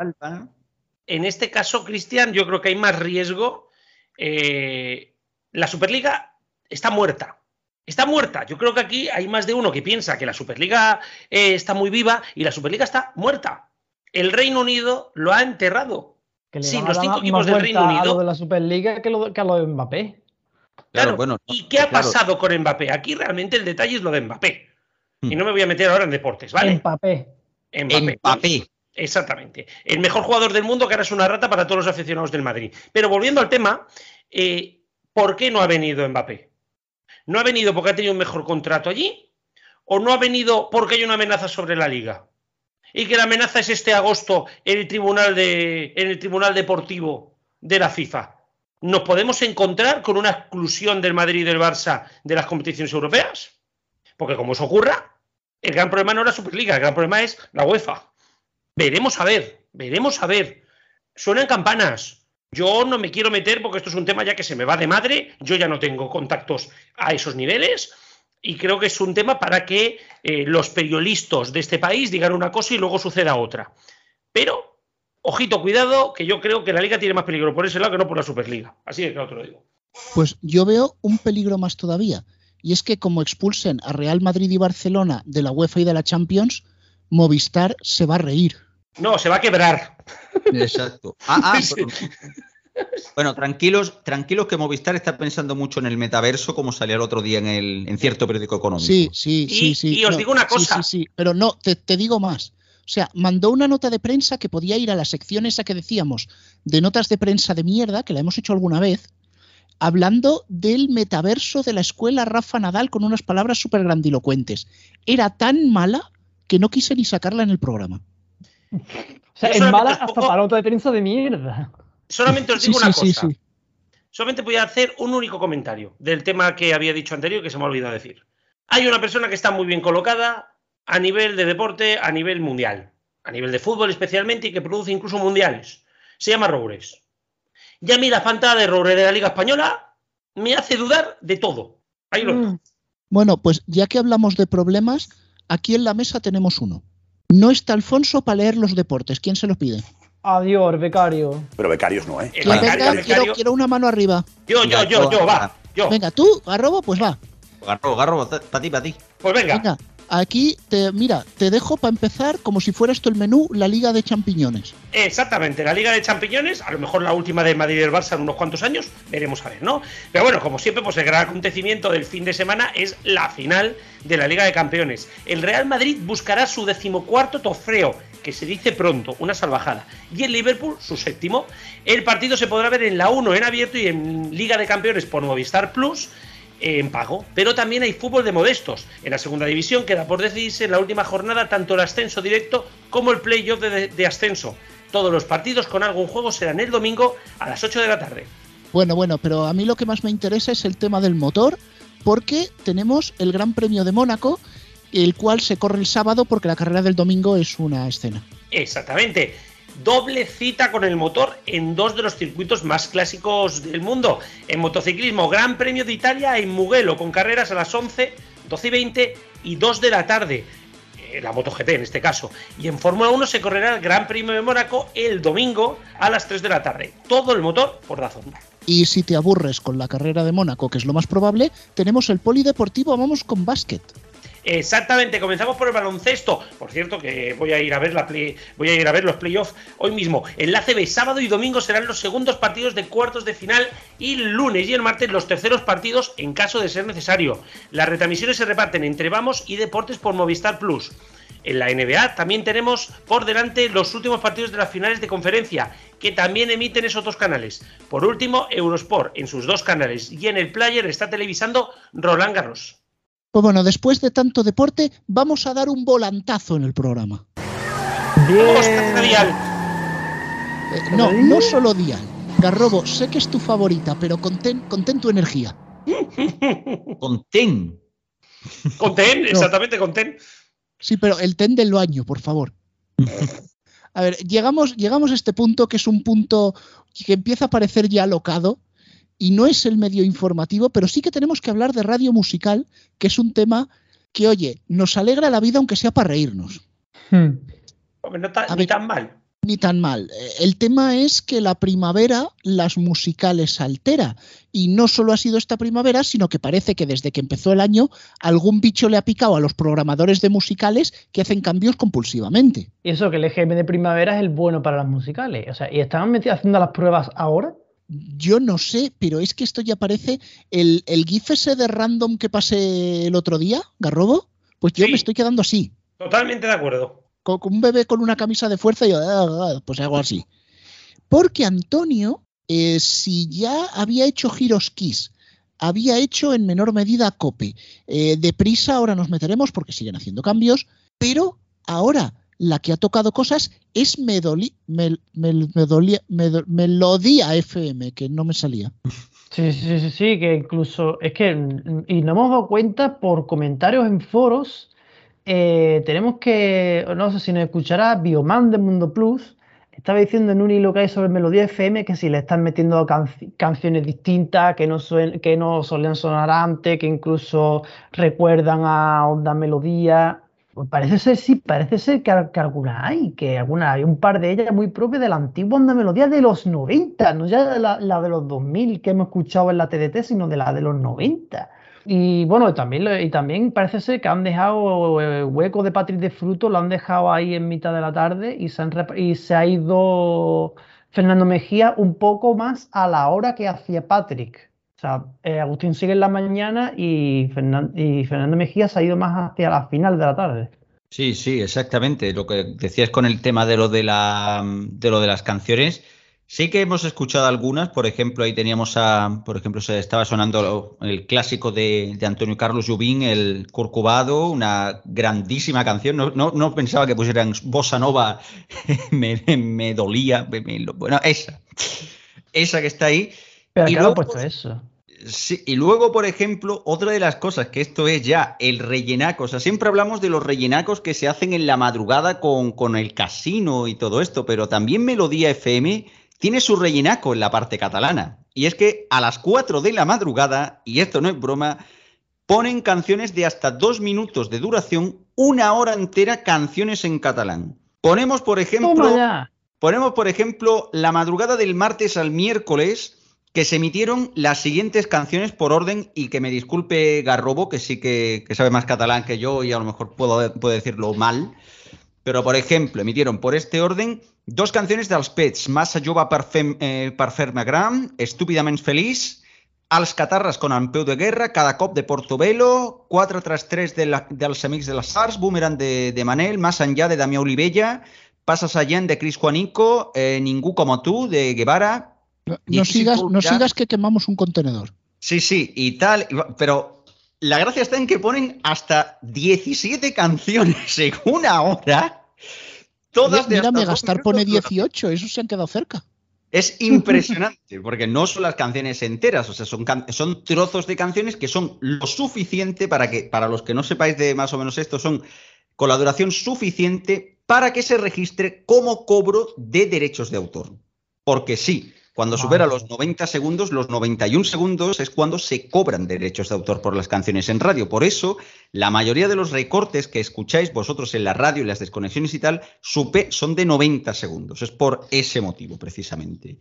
En este caso, Cristian, yo creo que hay más riesgo. Eh, la Superliga está muerta. Está muerta. Yo creo que aquí hay más de uno que piensa que la Superliga eh, está muy viva y la Superliga está muerta. El Reino Unido lo ha enterrado. sí, los cinco equipos del Reino Unido. A lo de la Superliga que, lo, que a lo de Mbappé. Claro, bueno, ¿y qué ha pasado con Mbappé? Aquí realmente el detalle es lo de Mbappé. Y no me voy a meter ahora en deportes, ¿vale? Mbappé. Mbappé. Exactamente. El mejor jugador del mundo que ahora es una rata para todos los aficionados del Madrid. Pero volviendo al tema, eh, ¿por qué no ha venido Mbappé? ¿No ha venido porque ha tenido un mejor contrato allí? ¿O no ha venido porque hay una amenaza sobre la liga? Y que la amenaza es este agosto en el tribunal, de, en el tribunal deportivo de la FIFA. ¿Nos podemos encontrar con una exclusión del Madrid y del Barça de las competiciones europeas? Porque como eso ocurra, el gran problema no es la Superliga, el gran problema es la UEFA. Veremos a ver, veremos a ver. Suenan campanas. Yo no me quiero meter porque esto es un tema ya que se me va de madre. Yo ya no tengo contactos a esos niveles. Y creo que es un tema para que eh, los periodistas de este país digan una cosa y luego suceda otra. Pero ojito, cuidado, que yo creo que la liga tiene más peligro por ese lado que no por la Superliga. Así de claro te lo digo. Pues yo veo un peligro más todavía. Y es que como expulsen a Real Madrid y Barcelona de la UEFA y de la Champions, Movistar se va a reír. No, se va a quebrar. Exacto. Ah, ah, [laughs] Sí. pero- Bueno, tranquilos, tranquilos que Movistar está pensando mucho en el metaverso, como salía el otro día en, el, en cierto periódico económico. Sí, sí, Y- sí, sí. y os digo una sí, cosa. Sí, sí, pero no, te, te digo más. O sea, mandó una nota de prensa que podía ir a la sección esa que decíamos de notas de prensa de mierda, que la hemos hecho alguna vez, hablando del metaverso de la escuela Rafa Nadal con unas palabras súper grandilocuentes. Era tan mala que no quise ni sacarla en el programa. O sea, es solamente mala hasta pongo- para de prensa de mierda. Solamente os Sí, digo una sí, cosa. sí. Solamente voy a hacer un único comentario del tema que había dicho anterior que se me ha olvidado decir. Hay una persona que está muy bien colocada a nivel de deporte, a nivel mundial, a nivel de fútbol especialmente y que produce incluso mundiales. Se llama Roures. Y a mí la fantasía de Roures de la Liga Española me hace dudar de todo. Ahí lo Mm. Bueno, pues ya que hablamos de problemas, aquí en la mesa tenemos uno. No está Alfonso para leer los deportes. ¿Quién se los pide? Adiós, becario. Pero becarios no, ¿eh? Becario. quiero, quiero una mano arriba. Yo, yo, yo, yo, va. Yo. Venga, tú, Garrobo, pues va. Garro, garro, para ti, para ti. Pues venga. Venga, aquí te, mira, te dejo para empezar como si fuera esto el menú, la Liga de Champiñones. Exactamente, la Liga de Champiñones, a lo mejor la última de Madrid y el Barça en unos cuantos años, veremos a ver, ¿no? Pero bueno, como siempre, pues el gran acontecimiento del fin de semana es la final de la Liga de Campeones. El Real Madrid buscará su decimocuarto trofeo, que se dice pronto, una salvajada. Y el Liverpool, su séptimo. El partido se podrá ver en la 1 en abierto y en Liga de Campeones por Movistar Plus en pago. Pero también hay fútbol de modestos. En la segunda división queda por decidirse en la última jornada tanto el ascenso directo como el playoff de, de ascenso. Todos los partidos con algún juego serán el domingo a las 8 de la tarde. Bueno, bueno, pero a mí lo que más me interesa es el tema del motor, porque tenemos el Gran Premio de Mónaco, el cual se corre el sábado porque la carrera del domingo es una escena. Exactamente. Doble cita con el motor en dos de los circuitos más clásicos del mundo. En motociclismo, Gran Premio de Italia en Mugello, con carreras a las 11, 12 y 20 y 2 de la tarde. Eh, La MotoGP en este caso. Y en Fórmula 1 se correrá el Gran Premio de Mónaco el domingo a las 3 de la tarde. Todo el motor por Dazón. Y si te aburres con la carrera de Mónaco, que es lo más probable, tenemos el polideportivo, vamos con básquet. Exactamente, comenzamos por el baloncesto. Por cierto, que voy a ir a ver la play- los playoffs hoy mismo. El ACB sábado y domingo serán los segundos partidos de cuartos de final y lunes y el martes los terceros partidos en caso de ser necesario. Las retransmisiones se reparten entre Vamos y Deportes por Movistar Plus. En la NBA también tenemos por delante los últimos partidos de las finales de conferencia, que también emiten esos dos canales. Por último, Eurosport en sus dos canales y en el player está televisando Roland Garros. Pues bueno, después de tanto deporte, vamos a dar un volantazo en el programa. ¡Vamos, Tata Dial! Eh, no, no solo Dial. Garrobo, sé que es tu favorita, pero contén, contén tu energía. [laughs] Contén. Conten, exactamente, conten. Sí, pero el ten del baño, por favor. [laughs] A ver, llegamos, llegamos a este punto que es un punto que empieza a parecer ya alocado y no es el medio informativo, pero sí que tenemos que hablar de radio musical, que es un tema que, oye, nos alegra la vida aunque sea para reírnos. Hmm. No ta- ni ver. tan mal. Ni tan mal. El tema es que la primavera las musicales altera. Y no solo ha sido esta primavera, sino que parece que desde que empezó el año algún bicho le ha picado a los programadores de musicales que hacen cambios compulsivamente. Y eso, que el EGM de primavera es el bueno para las musicales. O sea, ¿y estaban meti- haciendo las pruebas ahora? Yo no sé, pero es que esto ya parece el, el GIF ese de random que pasé el otro día, Garrobo. Pues yo Sí. me estoy quedando así. Totalmente de acuerdo. con, con un bebé con una camisa de fuerza y yo, "Ah, ah", pues hago así. Porque Antonio, eh, si ya había hecho Giros Kiss, había hecho en menor medida Cope, eh, deprisa ahora nos meteremos porque siguen haciendo cambios, pero ahora la que ha tocado cosas es Melodía FM, que no me salía. Sí, sí, sí, sí, que incluso es que, y nos hemos dado cuenta por comentarios en foros, eh, tenemos que, no sé si nos escuchará, Bioman de Mundo Plus, estaba diciendo en un hilo que hay sobre Melodía FM que si le están metiendo canci- canciones distintas, que no, suen- que no solían sonar antes, que incluso recuerdan a Onda Melodía. Pues parece ser, sí, parece ser que, alguna hay, que alguna hay un par de ellas muy propias de la antigua onda melodía de los 90, no ya la, de los 2000 que hemos escuchado en la TDT, sino de la de los 90. Y bueno, también, y también parece ser que han dejado el hueco de Patrick de Fruto, lo han dejado ahí en mitad de la tarde y se, y se ha ido Fernando Mejía un poco más a la hora que hacía Patrick. O sea, eh, Agustín sigue en la mañana y, Fernando Mejía se ha ido más hacia la final de la tarde. Sí, sí, exactamente. Lo que decías con el tema de lo de, la, de lo de las canciones. Sí que hemos escuchado algunas, por ejemplo, ahí teníamos a, por ejemplo, se estaba sonando el clásico de, Antonio Carlos Jubín, el Corcovado, una grandísima canción. No, no, pensaba que pusieran Bossa Nova, [laughs] me, dolía. bueno, esa, esa que está ahí. Pero y luego, puesto eso. Sí, y luego, por ejemplo, otra de las cosas, que esto es ya el rellenaco, o sea, siempre hablamos de los rellenacos que se hacen en la madrugada con, con el casino y todo esto, pero también Melodía FM tiene su rellenaco en la parte catalana. Y es que a las 4 de la madrugada, y esto no es broma, ponen canciones de hasta dos minutos de duración, una hora entera canciones en catalán. Ponemos, por ejemplo, ponemos, por ejemplo, la madrugada del martes al miércoles que se emitieron las siguientes canciones por orden y que me disculpe Garrobo, que sí que, sabe más catalán que yo y a lo mejor puedo, puedo decirlo mal. Pero, por ejemplo, emitieron por este orden dos canciones dels Pets, Massa jove per fer, eh, per fer-me Els con el peu de guerra, Cada cop de Portobello, 4 tras 3 de la, dels de les Arts, Boomerang de, de Manel, Más enllà de Damià Olivella, Pasas allá de Cris Juanico, eh, Ningú como tú de Guevara, no, sigas, no sigas que quemamos un contenedor. Sí, sí, y tal, pero la gracia está en que ponen hasta 17 canciones en una hora. Todas de Mira, Megastar pone 18, eso se han quedado cerca. Es impresionante, [laughs] porque no son las canciones enteras, o sea, son, son trozos de canciones que son lo suficiente para que, para los que no sepáis de más o menos esto, son con la duración suficiente para que se registre como cobro de derechos de autor. Porque sí, cuando supera los 90 segundos, los 91 segundos es cuando se cobran derechos de autor por las canciones en radio. Por eso, la mayoría de los recortes que escucháis vosotros en la radio y las desconexiones y tal, son de 90 segundos. Es por ese motivo, precisamente.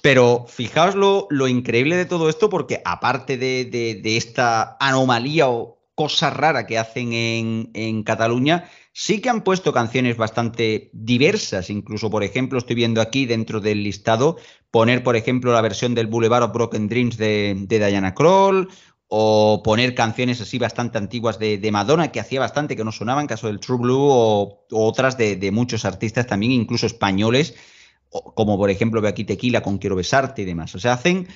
Pero fijaos lo, increíble de todo esto, porque aparte de, esta anomalía o cosa rara que hacen en, en Cataluña, sí que han puesto canciones bastante diversas. Incluso, por ejemplo, estoy viendo aquí dentro del listado poner, por ejemplo, la versión del Boulevard of Broken Dreams de, Diana Kroll o poner canciones así bastante antiguas de, Madonna, que hacía bastante que no sonaban, caso del True Blue, o, otras de, muchos artistas también, incluso españoles, como por ejemplo ve aquí Tequila con Quiero Besarte y demás. O sea, hacen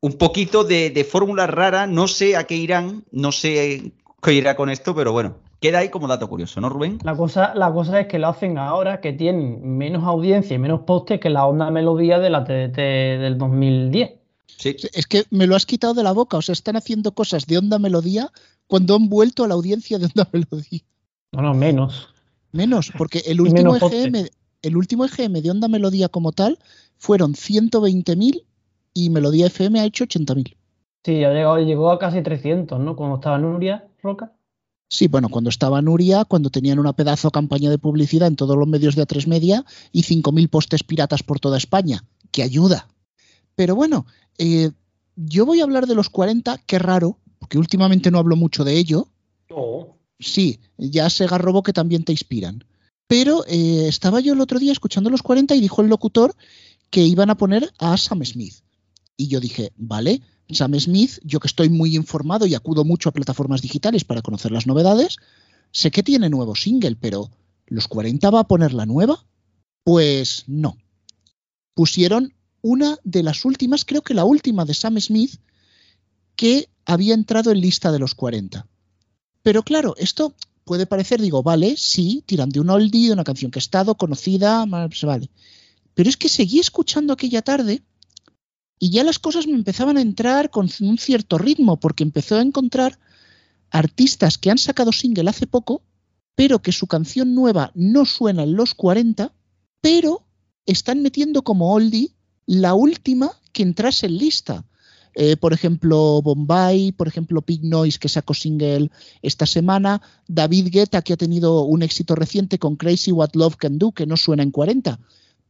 un poquito de, de fórmula rara, no sé a qué irán, no sé qué irá con esto, pero bueno, Queda ahí como dato curioso, ¿no, Rubén? La cosa, la cosa es que lo hacen ahora que tienen menos audiencia y menos postes que la onda melodía de la TDT del 2010. Sí. Es que me lo has quitado de la boca. O sea, están haciendo cosas de onda melodía cuando han vuelto a la audiencia de onda melodía. No, no, menos. Menos, porque [laughs] el último EGM, el último EGM de onda melodía como tal fueron 120.000 y Melodía FM ha hecho 80.000. Sí, ya llegó, llegó a casi 300, ¿no? Cuando estaba Nuria Roca. Sí, bueno, cuando estaba Nuria, cuando tenían una pedazo campaña de publicidad en todos los medios de A3 Media y 5.000 postes piratas por toda España, que ayuda. Pero bueno, eh, yo voy a hablar de los 40, qué raro, porque últimamente no hablo mucho de ello. No. Sí, ya se garrobo que también te inspiran. Pero eh, estaba yo el otro día escuchando los 40 y dijo el locutor que iban a poner a Sam Smith. Y yo dije, vale, Sam Smith, yo que estoy muy informado y acudo mucho a plataformas digitales para conocer las novedades, sé que tiene nuevo single, pero ¿los 40 va a poner la nueva? Pues no. Pusieron una de las últimas, creo que la última de Sam Smith, que había entrado en lista de los 40. Pero claro, esto puede parecer, digo, vale, sí, tiran de un oldie, de una canción que ha estado conocida, vale. Pero es que seguí escuchando aquella tarde y ya las cosas me empezaban a entrar con un cierto ritmo, porque empezó a encontrar artistas que han sacado single hace poco, pero que su canción nueva no suena en los 40, pero están metiendo como oldie la última que entrase en lista. Eh, por ejemplo, Bombay, por ejemplo, Pig Noise, que sacó single esta semana, David Guetta, que ha tenido un éxito reciente con Crazy What Love Can Do, que no suena en 40.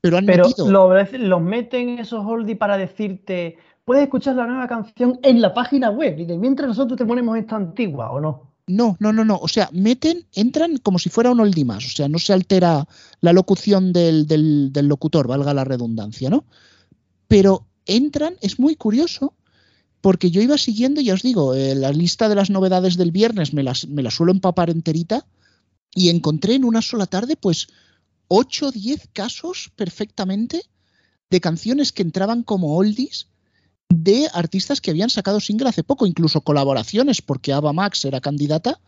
Pero han Pero metido. los los meten esos oldies para decirte, puedes escuchar la nueva canción en la página web, y de mientras nosotros te ponemos esta antigua, ¿o no? No, no, no, no. O sea, meten, entran como si fuera un oldie más. O sea, no se altera la locución del, del- del locutor, valga la redundancia, ¿no? Pero entran, es muy curioso, porque yo iba siguiendo, ya os digo, eh, la lista de las novedades del viernes me las, me las suelo empapar enterita y encontré en una sola tarde, pues, 8 o 10 casos perfectamente de canciones que entraban como oldies de artistas que habían sacado single hace poco, incluso colaboraciones, porque Ava Max era candidata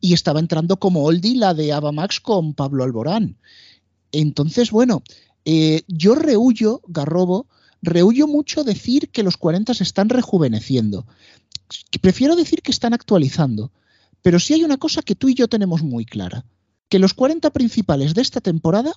y estaba entrando como oldie la de Ava Max con Pablo Alborán. Entonces, bueno, eh, yo rehuyo, Garrobo, rehuyo mucho decir que los 40 se están rejuveneciendo. Prefiero decir que están actualizando. Pero sí hay una cosa que tú y yo tenemos muy clara, que los 40 principales de esta temporada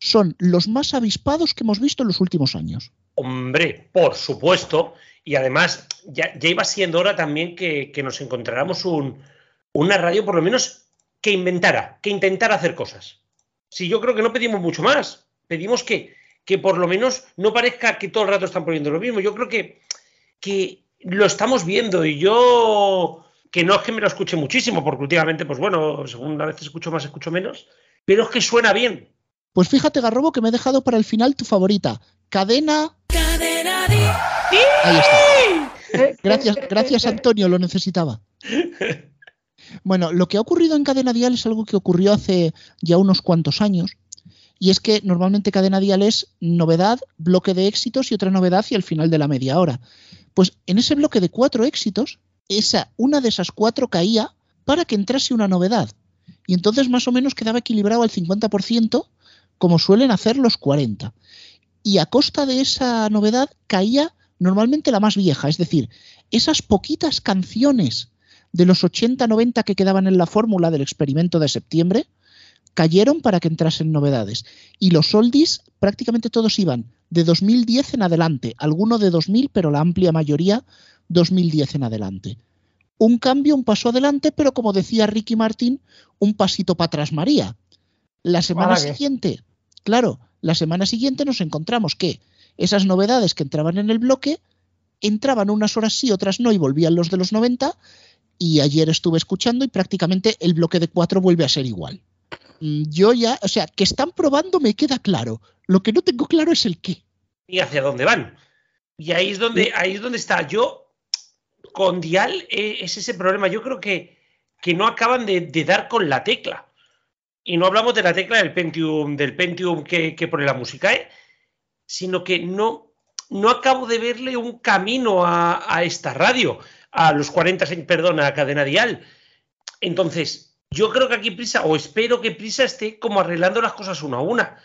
son los más avispados que hemos visto en los últimos años. Hombre, por supuesto. Y además, ya, iba siendo hora también que, que nos encontráramos un, una radio, por lo menos, que inventara, que intentara hacer cosas. Si yo creo que no pedimos mucho más, pedimos que, que por lo menos no parezca que todo el rato están poniendo lo mismo. Yo creo que, que lo estamos viendo y yo, que no es que me lo escuche muchísimo, porque últimamente, pues bueno, según a veces escucho más, escucho menos, pero es que suena bien. Pues fíjate, Garrobo, que me he dejado para el final tu favorita. Cadena. Ahí está. Gracias, gracias Antonio, lo necesitaba. Bueno, lo que ha ocurrido en Cadena Dial es algo que ocurrió hace ya unos cuantos años. Y es que normalmente Cadena Dial es novedad, bloque de éxitos y otra novedad y el final de la media hora. Pues en ese bloque de cuatro éxitos, esa, una de esas cuatro caía para que entrase una novedad. Y entonces más o menos quedaba equilibrado al 50%, como suelen hacer los 40. Y a costa de esa novedad caía normalmente la más vieja, es decir, esas poquitas canciones de los 80-90 que quedaban en la fórmula del experimento de septiembre, cayeron para que entrasen novedades. Y los oldies prácticamente todos iban de 2010 en adelante, alguno de 2000, pero la amplia mayoría 2010 en adelante. Un cambio, un paso adelante, pero como decía Ricky Martin, un pasito para atrás María. La semana siguiente, claro, la semana siguiente nos encontramos que esas novedades que entraban en el bloque entraban unas horas sí, otras no y volvían los de los 90 y ayer estuve escuchando y prácticamente el bloque de cuatro vuelve a ser igual. Mm, Yo ya, o sea, que están probando me queda claro. Lo que no tengo claro es el qué. y hacia dónde van. Y ahí es donde, ahí es donde está. Yo, con Dial, eh, es ese problema. Yo creo que, que no acaban de, de dar con la tecla. Y no hablamos de la tecla del Pentium, del Pentium que, que pone la música, ¿eh? sino que no, no acabo de verle un camino a, a esta radio, a los 40, se- perdón, a Cadena Dial. Entonces, yo creo que aquí Prisa, o espero que Prisa esté como arreglando las cosas una a una.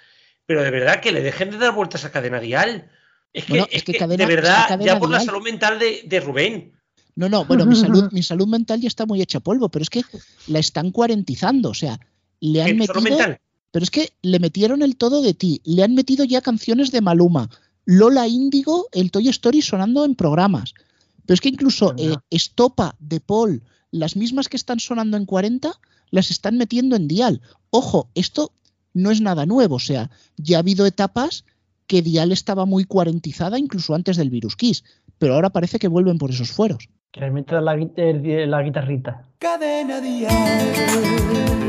Pero de verdad que le dejen de dar vueltas a Cadena Dial. Es que, Bueno, es es que que, Cadena- de verdad, ya por la salud mental de, de Rubén. No, no, bueno, mi salud, [laughs] mi salud mental ya está muy hecha polvo, pero es que la están cuarentizando, o sea, le han ¿Qué? metido, mental. pero es que le metieron el todo de ti, le han metido ya canciones de Maluma, Lola Índigo, el Toy Story sonando en programas, pero es que incluso eh. Estopa de Paul, las mismas que están sonando en 40, las están metiendo en Dial. Ojo, esto no es nada nuevo, o sea, ya ha habido etapas que Dial estaba muy cuarentizada incluso antes del Virus Kiss, pero ahora parece que vuelven por esos fueros. Que le metan la, el- la guitarrita. Cadena Dial.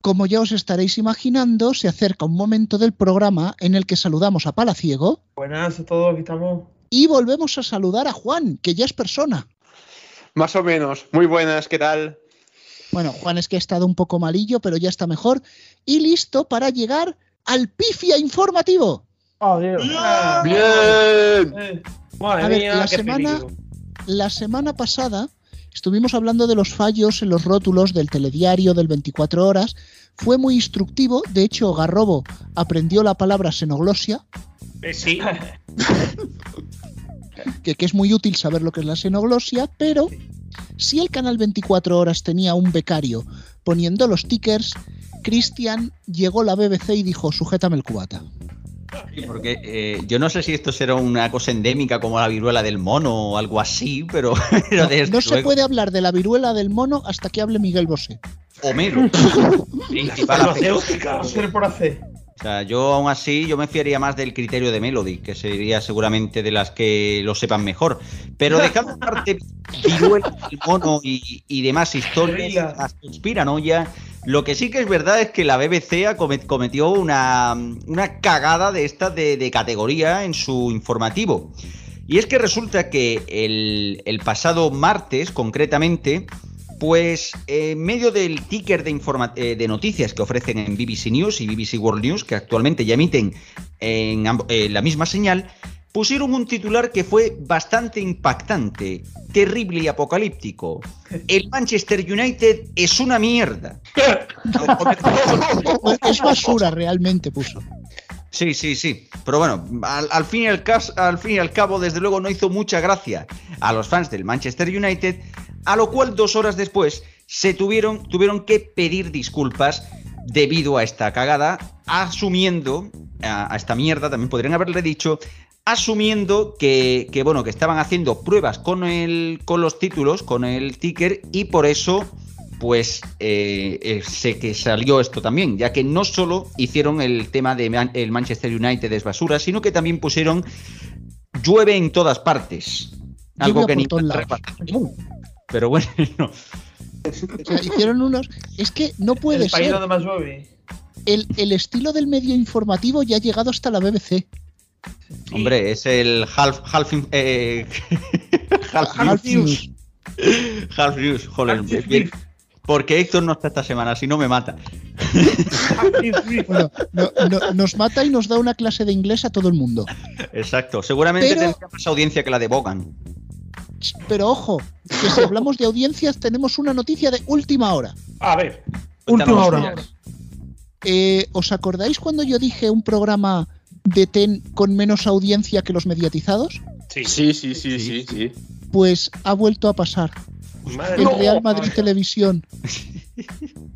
Como ya os estaréis imaginando, se acerca un momento del programa en el que saludamos a Palaciego Buenas a todos, aquí estamos. y volvemos a saludar a Juan, que ya es persona. Más o menos. Muy buenas, ¿qué tal? Bueno, Juan es que ha estado un poco malillo, pero ya está mejor y listo para llegar al pifia informativo. Oh, Dios. Bien. Eh, Madre A ver, mía, la qué semana-. La semana pasada estuvimos hablando de los fallos en los rótulos del telediario del 24 horas. Fue muy instructivo, de hecho Garrobo aprendió la palabra xenoglosia, Eh, sí, [laughs] que, que es muy útil saber lo que es la xenoglosia, pero si el canal 24 horas tenía un becario poniendo los tickers, Cristian llegó la BBC y dijo, sujétame el cubata. Sí, porque eh, yo no sé si esto será una cosa endémica como la viruela del mono o algo así, pero, [laughs] pero No, se puede hablar de la viruela del mono hasta que hable Miguel Bosé. Homero. [laughs] Principal por hacer. O sea, yo aún así, yo me fiaría más del criterio de Melody, que sería seguramente de las que lo sepan mejor. Pero dejando aparte viruela del mono y, y demás historias, las conspiranoia, lo que sí que es verdad es que la BBC cometió una, una cagada de esta de, de categoría en su informativo. Y es que resulta que el, el pasado martes, concretamente, pues en medio del ticker de, informa- eh, de noticias que ofrecen en BBC News y BBC World News, que actualmente ya emiten en eh, la misma señal, pusieron un titular que fue bastante impactante, terrible y apocalíptico. El Manchester United es una mierda. [laughs] Es basura realmente, puso. Sí, sí, sí. Pero bueno, al, al fin y al, cas- al fin y al cabo, desde luego no hizo mucha gracia a los fans del Manchester United, a lo cual dos horas después se tuvieron, tuvieron que pedir disculpas debido a esta cagada, asumiendo, a, a esta mierda también podrían haberle dicho, asumiendo que, que, bueno, que estaban haciendo pruebas con, el, con los títulos, con el ticker, y por eso pues eh, eh, sé que salió esto también, ya que no solo hicieron el tema de Man- el Manchester United es basura, sino que también pusieron llueve en todas partes. Algo que ni. Pero bueno, [laughs] no. O sea, hicieron unos. Es que no puede el país ser. donde más llueve. El, el estilo del medio informativo ya ha llegado hasta la BBC. Hombre, es el half half eh, [laughs] half, Half news. Half news, joder, Half bien. porque Héctor no está esta semana, si no me mata. [laughs] Bueno, no- no- nos mata y nos da una clase de inglés a todo el mundo. Exacto, seguramente Pero- tendría más audiencia que la de Bogan. Pero ojo, que si hablamos de audiencias, tenemos una noticia de última hora. A ver, Última hora. Eh, ¿Os acordáis cuando yo dije un programa de TEN con menos audiencia que los mediatizados? sí. Sí, sí, sí, sí, sí. Pues ha vuelto a pasar. Madre El. Real Madrid Televisión.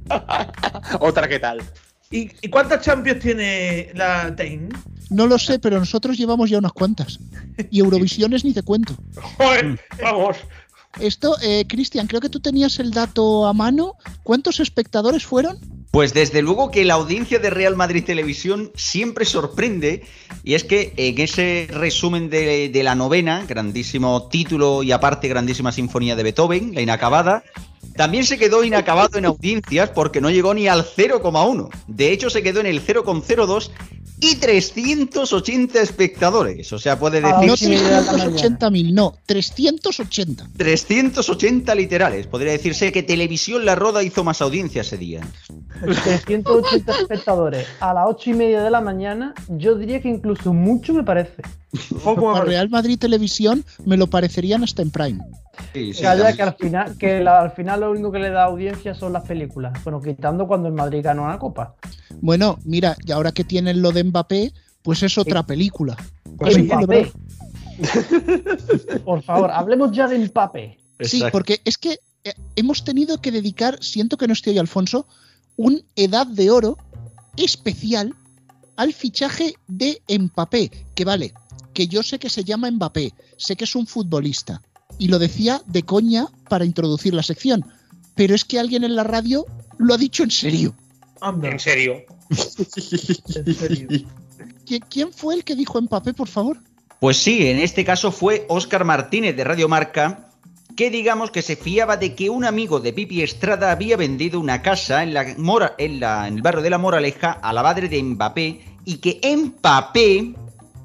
[laughs] Otra que tal. ¿Y, y cuántas Champions tiene la Tain? No lo sé, pero nosotros llevamos ya unas cuantas. Y Eurovisiones ni te cuento. Joder, vamos. Esto, eh, Cristian, creo que tú tenías el dato a mano. ¿Cuántos espectadores fueron? Pues desde luego que la audiencia de Real Madrid Televisión siempre sorprende y es que en ese resumen de, la novena, grandísimo título y aparte grandísima sinfonía de Beethoven, la inacabada, también se quedó inacabado en audiencias porque no llegó ni al 0,1. De hecho se quedó en el 0,02 y 380 espectadores. O sea, puede A la decir No ocho y media de la mañana. 380.000, no, 380. 380 literales. Podría decirse que Televisión La Roda hizo más audiencia ese día. 380 espectadores a las 8 y media de la mañana, yo diría que incluso mucho me parece. Poco A me parece. Real Madrid Televisión me lo parecerían hasta en Prime. Sí, sí, Calla también. que al final, que la- al final lo único que le da audiencia son las películas. Bueno, quitando cuando el Madrid ganó la copa. Bueno, mira, y ahora que tienen lo de Mbappé, pues es otra película. Es un Mbappé. culebrón. Por favor, hablemos ya de Mbappé. Sí, Exacto. porque es que eh, hemos tenido que dedicar, siento que no estoy Alfonso, un edad de oro especial al fichaje de Mbappé, que vale, que yo sé que se llama Mbappé, sé que es un futbolista, y lo decía de coña para introducir la sección, pero es que alguien en la radio lo ha dicho en serio. Anda, En serio. en serio. ¿Qui- ¿Quién fue el que dijo Mbappé, por favor? Pues sí, en este caso fue Óscar Martínez de Radio Marca, que digamos que se fiaba de que un amigo de Pipi Estrada había vendido una casa en, la Mora, en, la- en el barrio de la Moraleja a la madre de Mbappé y que Mbappé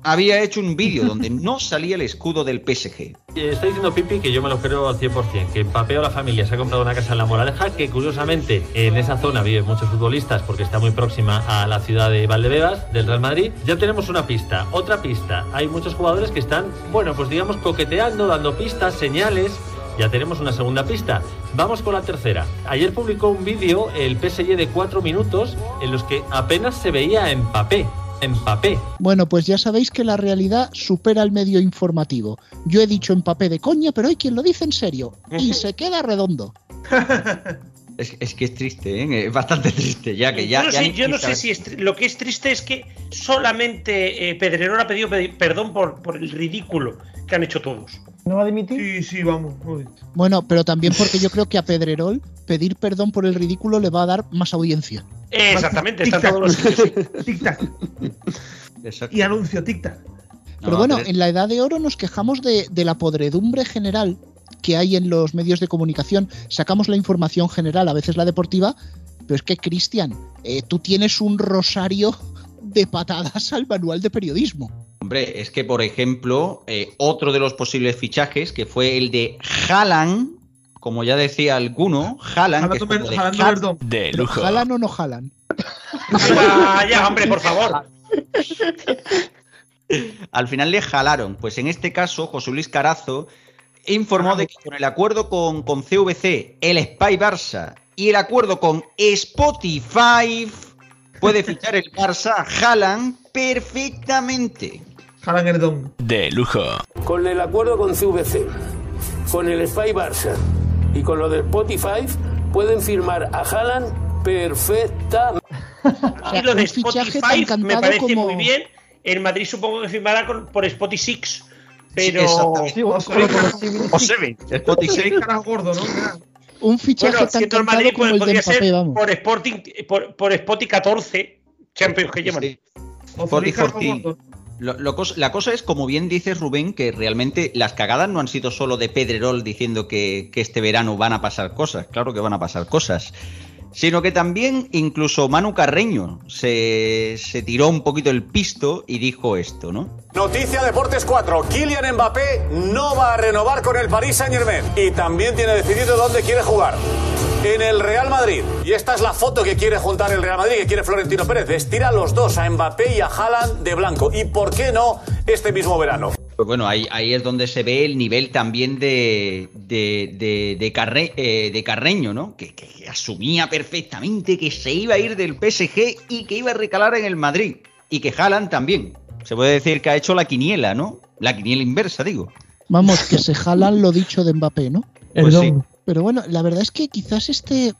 había hecho un vídeo donde no salía el escudo del PSG. Eh, Está diciendo Pipi que yo me lo creo al 100%, que Mbappé o la familia se ha comprado una casa en La Moraleja, que curiosamente en esa zona viven muchos futbolistas porque está muy próxima a la ciudad de Valdebebas, del Real Madrid. Ya tenemos una pista, otra pista. Hay muchos jugadores que están, bueno, pues digamos coqueteando, dando pistas, señales. Ya tenemos una segunda pista. Vamos con la tercera. Ayer publicó un vídeo el PSG de cuatro minutos en los que apenas se veía a Mbappé. Mbappé. Bueno, pues ya sabéis que la realidad supera el medio informativo. Yo he dicho Mbappé de coña, pero hay quien lo dice en serio. Y [laughs] se queda redondo. [laughs] Es, es que es triste, ¿eh? Es bastante [laughs] triste, ya que ya. yo no ya sé, yo no sé si es lo que es triste es que solamente eh, Pedrerol ha pedido pedi- perdón por, por el ridículo que han hecho todos. ¿No va a dimitir? Sí, sí, vamos. Uy. Bueno, pero también porque yo creo que a Pedrerol pedir perdón por el ridículo le va a dar más audiencia. Eh, exactamente, está todos los. [laughs] Tic-tac. Y anuncio tic-tac. Pero No, bueno, pero es- en la Edad de Oro nos quejamos de, de la podredumbre general que hay en los medios de comunicación. Sacamos la información general, a veces la deportiva, pero es que, Cristian, eh, tú tienes un rosario de patadas al manual de periodismo. Hombre, es que, por ejemplo, eh, otro de los posibles fichajes, que fue el de Haaland, como ya decía alguno, Haaland, que como de Haaland, lujo. ¿Jalan o no jalan? Ya, ya, hombre, por favor. al final le jalaron. Pues en este caso, José Luis Carazo informó de que con el acuerdo con, con CVC, el Spy Barça y el acuerdo con Spotify, puede [laughs] fichar el Barça a Haaland perfectamente. Jalan Verdón. De lujo. Con el acuerdo con CVC, con el Spy Barça y con lo de Spotify, pueden firmar a Haaland perfectamente. [laughs] Y lo de Spotify me parece como- muy bien. En Madrid supongo que firmará con- por Spotify Six. Pero. Sí, o- Seven. o- o- O Seven, caras gordo, ¿no? Un fichaje bueno, tan siendo el Madrid, como el de podría Mbappé, ser vamos. por Sporting, por, por Spotify 14 Champions que llevan. Sí. Forty. gordo. Lo- lo cos- la cosa es, como bien dices, Rubén, que realmente las cagadas no han sido solo de Pedrerol diciendo que, que este verano van a pasar cosas. Claro que van a pasar cosas. Sino que también incluso Manu Carreño se, se tiró un poquito el pisto y dijo esto, ¿no? Noticia Deportes 4. Kylian Mbappé no va a renovar con el Paris Saint Germain. Y también tiene decidido dónde quiere jugar. En el Real Madrid. Y esta es la foto que quiere juntar el Real Madrid, que quiere Florentino Pérez. Estira los dos, a Mbappé y a Haaland de blanco. ¿Y por qué no este mismo verano? Pues bueno, ahí, ahí es donde se ve el nivel también de, de, de, de Carre- eh, de Carreño, ¿no? Que, que asumía perfectamente que se iba a ir del PSG y que iba a recalar en el Madrid. Y que Haaland también. Se puede decir que ha hecho la quiniela, ¿no? La quiniela inversa, digo. Vamos, que se jalan lo dicho de Mbappé, ¿no? Pues sí. Pero bueno, la verdad es que quizás este.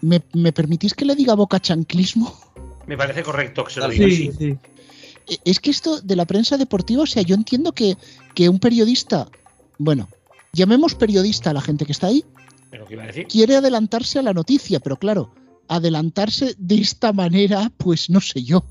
¿Me, me permitís que le diga boca chanclismo? Me parece correcto que se lo diga Sí, así. sí. Eh, Es que esto de la prensa deportiva, o sea, yo entiendo que, que un periodista, bueno, llamemos periodista a la gente que está ahí, Pero ¿qué iba a decir? quiere adelantarse a la noticia, pero claro, adelantarse de esta manera, pues no sé yo.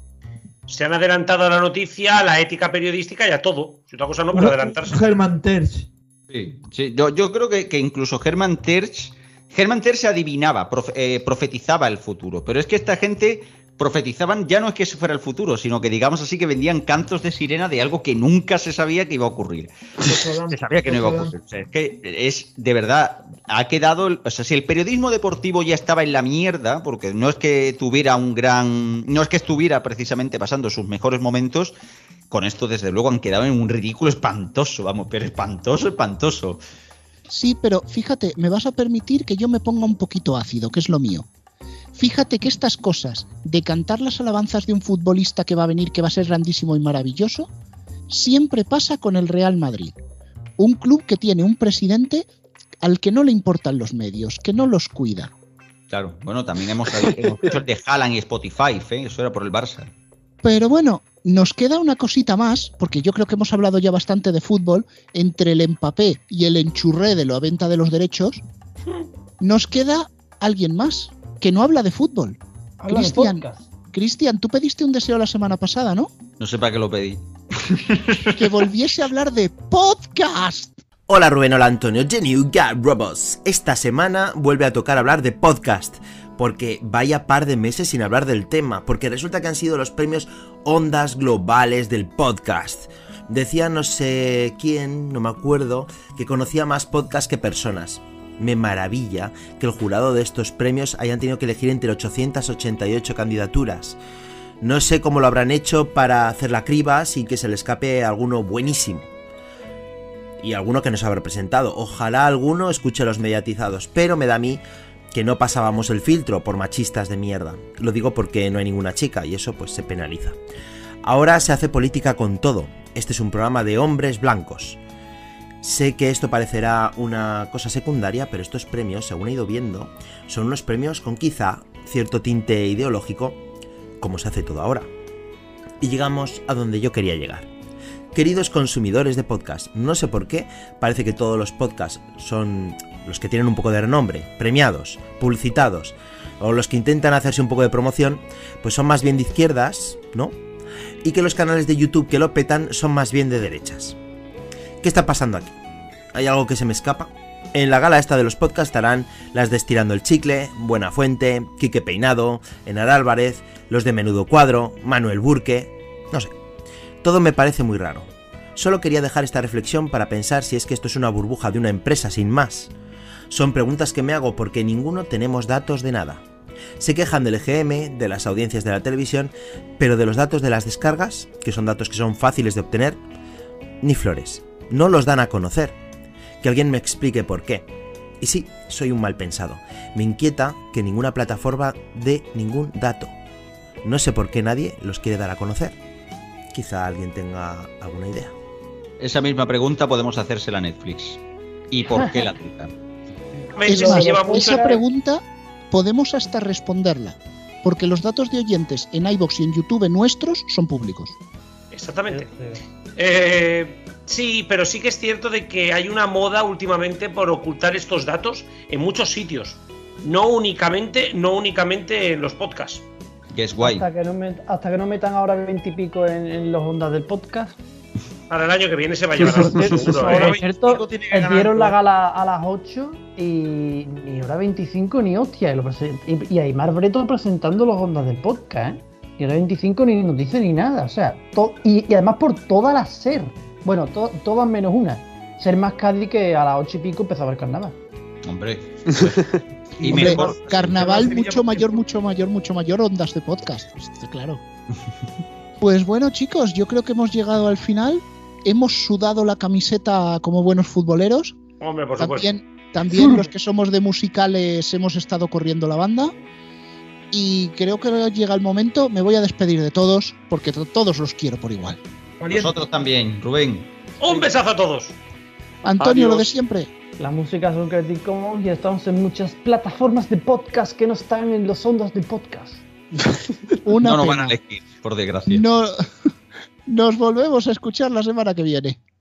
Se han adelantado a la noticia, a la ética periodística y a todo. Si otra cosa no, pero adelantarse. Germán Terch. Sí, sí, Yo, yo creo que, que incluso Hermann Terch. Hermann Terch adivinaba, profe- eh, profetizaba el futuro. Pero es que esta gente profetizaban ya no es que ese fuera el futuro, sino que digamos así que vendían cantos de sirena de algo que nunca se sabía que iba a ocurrir. [laughs] Se sabía que no iba a ocurrir. O sea, es que es de verdad, ha quedado. O sea, si el periodismo deportivo ya estaba en la mierda, porque no es que tuviera un gran. No es que estuviera precisamente pasando sus mejores momentos, con esto desde luego han quedado en un ridículo espantoso, vamos, pero espantoso, espantoso. Sí, pero fíjate, me vas a permitir que yo me ponga un poquito ácido, que es lo mío. Fíjate que estas cosas de cantar las alabanzas de un futbolista que va a venir, que va a ser grandísimo y maravilloso, siempre pasa con el Real Madrid. Un club que tiene un presidente al que no le importan los medios, que no los cuida. Claro, bueno, también hemos, el [laughs] de Haaland y Spotify, ¿eh? eso era por el Barça. Pero bueno, nos queda una cosita más, porque yo creo que hemos hablado ya bastante de fútbol, entre el empapé y el enchurré de la venta de los derechos, nos queda alguien más que no habla de fútbol. Habla de Cristian, podcast. Cristian, tú pediste un deseo la semana pasada, ¿no? No sé para qué lo pedí. Que volviese a hablar de podcast. Hola Rubén, hola Antonio, Guy Robots. Esta semana vuelve a tocar hablar de podcast, porque vaya par de meses sin hablar del tema, porque resulta que han sido los premios Ondas Globales del Podcast. Decía no sé quién, no me acuerdo, que conocía más podcast que personas. Me maravilla que el jurado de estos premios hayan tenido que elegir entre 888 candidaturas. No sé cómo lo habrán hecho para hacer la criba sin que se le escape alguno buenísimo y alguno que nos habrá presentado. Ojalá alguno escuche los mediatizados, pero me da a mí que no pasábamos el filtro por machistas de mierda. Lo digo porque no hay ninguna chica y eso pues se penaliza. Ahora se hace política con todo. Este es un programa de hombres blancos. Sé que esto parecerá una cosa secundaria, pero estos premios, según he ido viendo, son unos premios con quizá cierto tinte ideológico, como se hace todo ahora. Y llegamos a donde yo quería llegar. Queridos consumidores de podcast, no sé por qué, parece que todos los podcasts son los que tienen un poco de renombre, premiados, publicitados, o los que intentan hacerse un poco de promoción, pues son más bien de izquierdas, ¿no? Y que los canales de YouTube que lo petan son más bien de derechas. ¿Qué está pasando aquí? ¿Hay algo que se me escapa? En la gala esta de los podcasts estarán las de Estirando el Chicle, Buena Fuente, Quique Peinado, Enar Álvarez, los de Menudo Cuadro, Manuel Burque, no sé. Todo me parece muy raro. Solo quería dejar esta reflexión para pensar si es que esto es una burbuja de una empresa sin más. Son preguntas que me hago porque ninguno tenemos datos de nada. Se quejan del EGM, de las audiencias de la televisión, pero de los datos de las descargas, que son datos que son fáciles de obtener, ni flores. No los dan a conocer. Que alguien me explique por qué. Y sí, soy un mal pensado. Me inquieta que ninguna plataforma dé ningún dato. No sé por qué nadie los quiere dar a conocer. Quizá alguien tenga alguna idea. Esa misma pregunta podemos hacérsela a Netflix. ¿Y por qué la más, [laughs] esa pregunta podemos hasta responderla, porque los datos de oyentes en iBox y en YouTube nuestros son públicos. Exactamente. Eh, sí, pero sí que es cierto de que hay una moda últimamente por ocultar estos datos en muchos sitios. No únicamente, no únicamente en los podcasts. Que es guay. Hasta que no, met- hasta que no metan ahora 20 y pico en, en los ondas del podcast. Para el año que viene se va a llevar [laughs] seguro. Por ¿eh? cierto, dieron la gala a las 8 y ni hora 25 ni hostia. Y, lo presen- y, y Aymar Breto presentando los ondas del podcast, ¿eh? Y hora 25 ni nos dice ni nada. O sea, to- y, y además por toda la SER. Bueno, to- todas menos una. Ser más Cádiz que a las 8 y pico empezaba el carnaval. Hombre. [laughs] y Hombre, mejor. carnaval mucho mayor, mucho mayor, mucho mayor, ondas de podcast. pues, está claro. Pues bueno, chicos, yo creo que hemos llegado al final. Hemos sudado la camiseta como buenos futboleros. Hombre, por supuesto. También, también [laughs] los que somos de musicales hemos estado corriendo la banda. Y creo que llega el momento. Me voy a despedir de todos, porque to- todos los quiero por igual. Nosotros también, Rubén. Un besazo a todos. Antonio, lo de siempre. La música son Creative Commons y estamos en muchas plataformas de podcast que no están en los ondas de podcast. [laughs] Una no nos van a elegir, por desgracia. No- [laughs] nos volvemos a escuchar la semana que viene.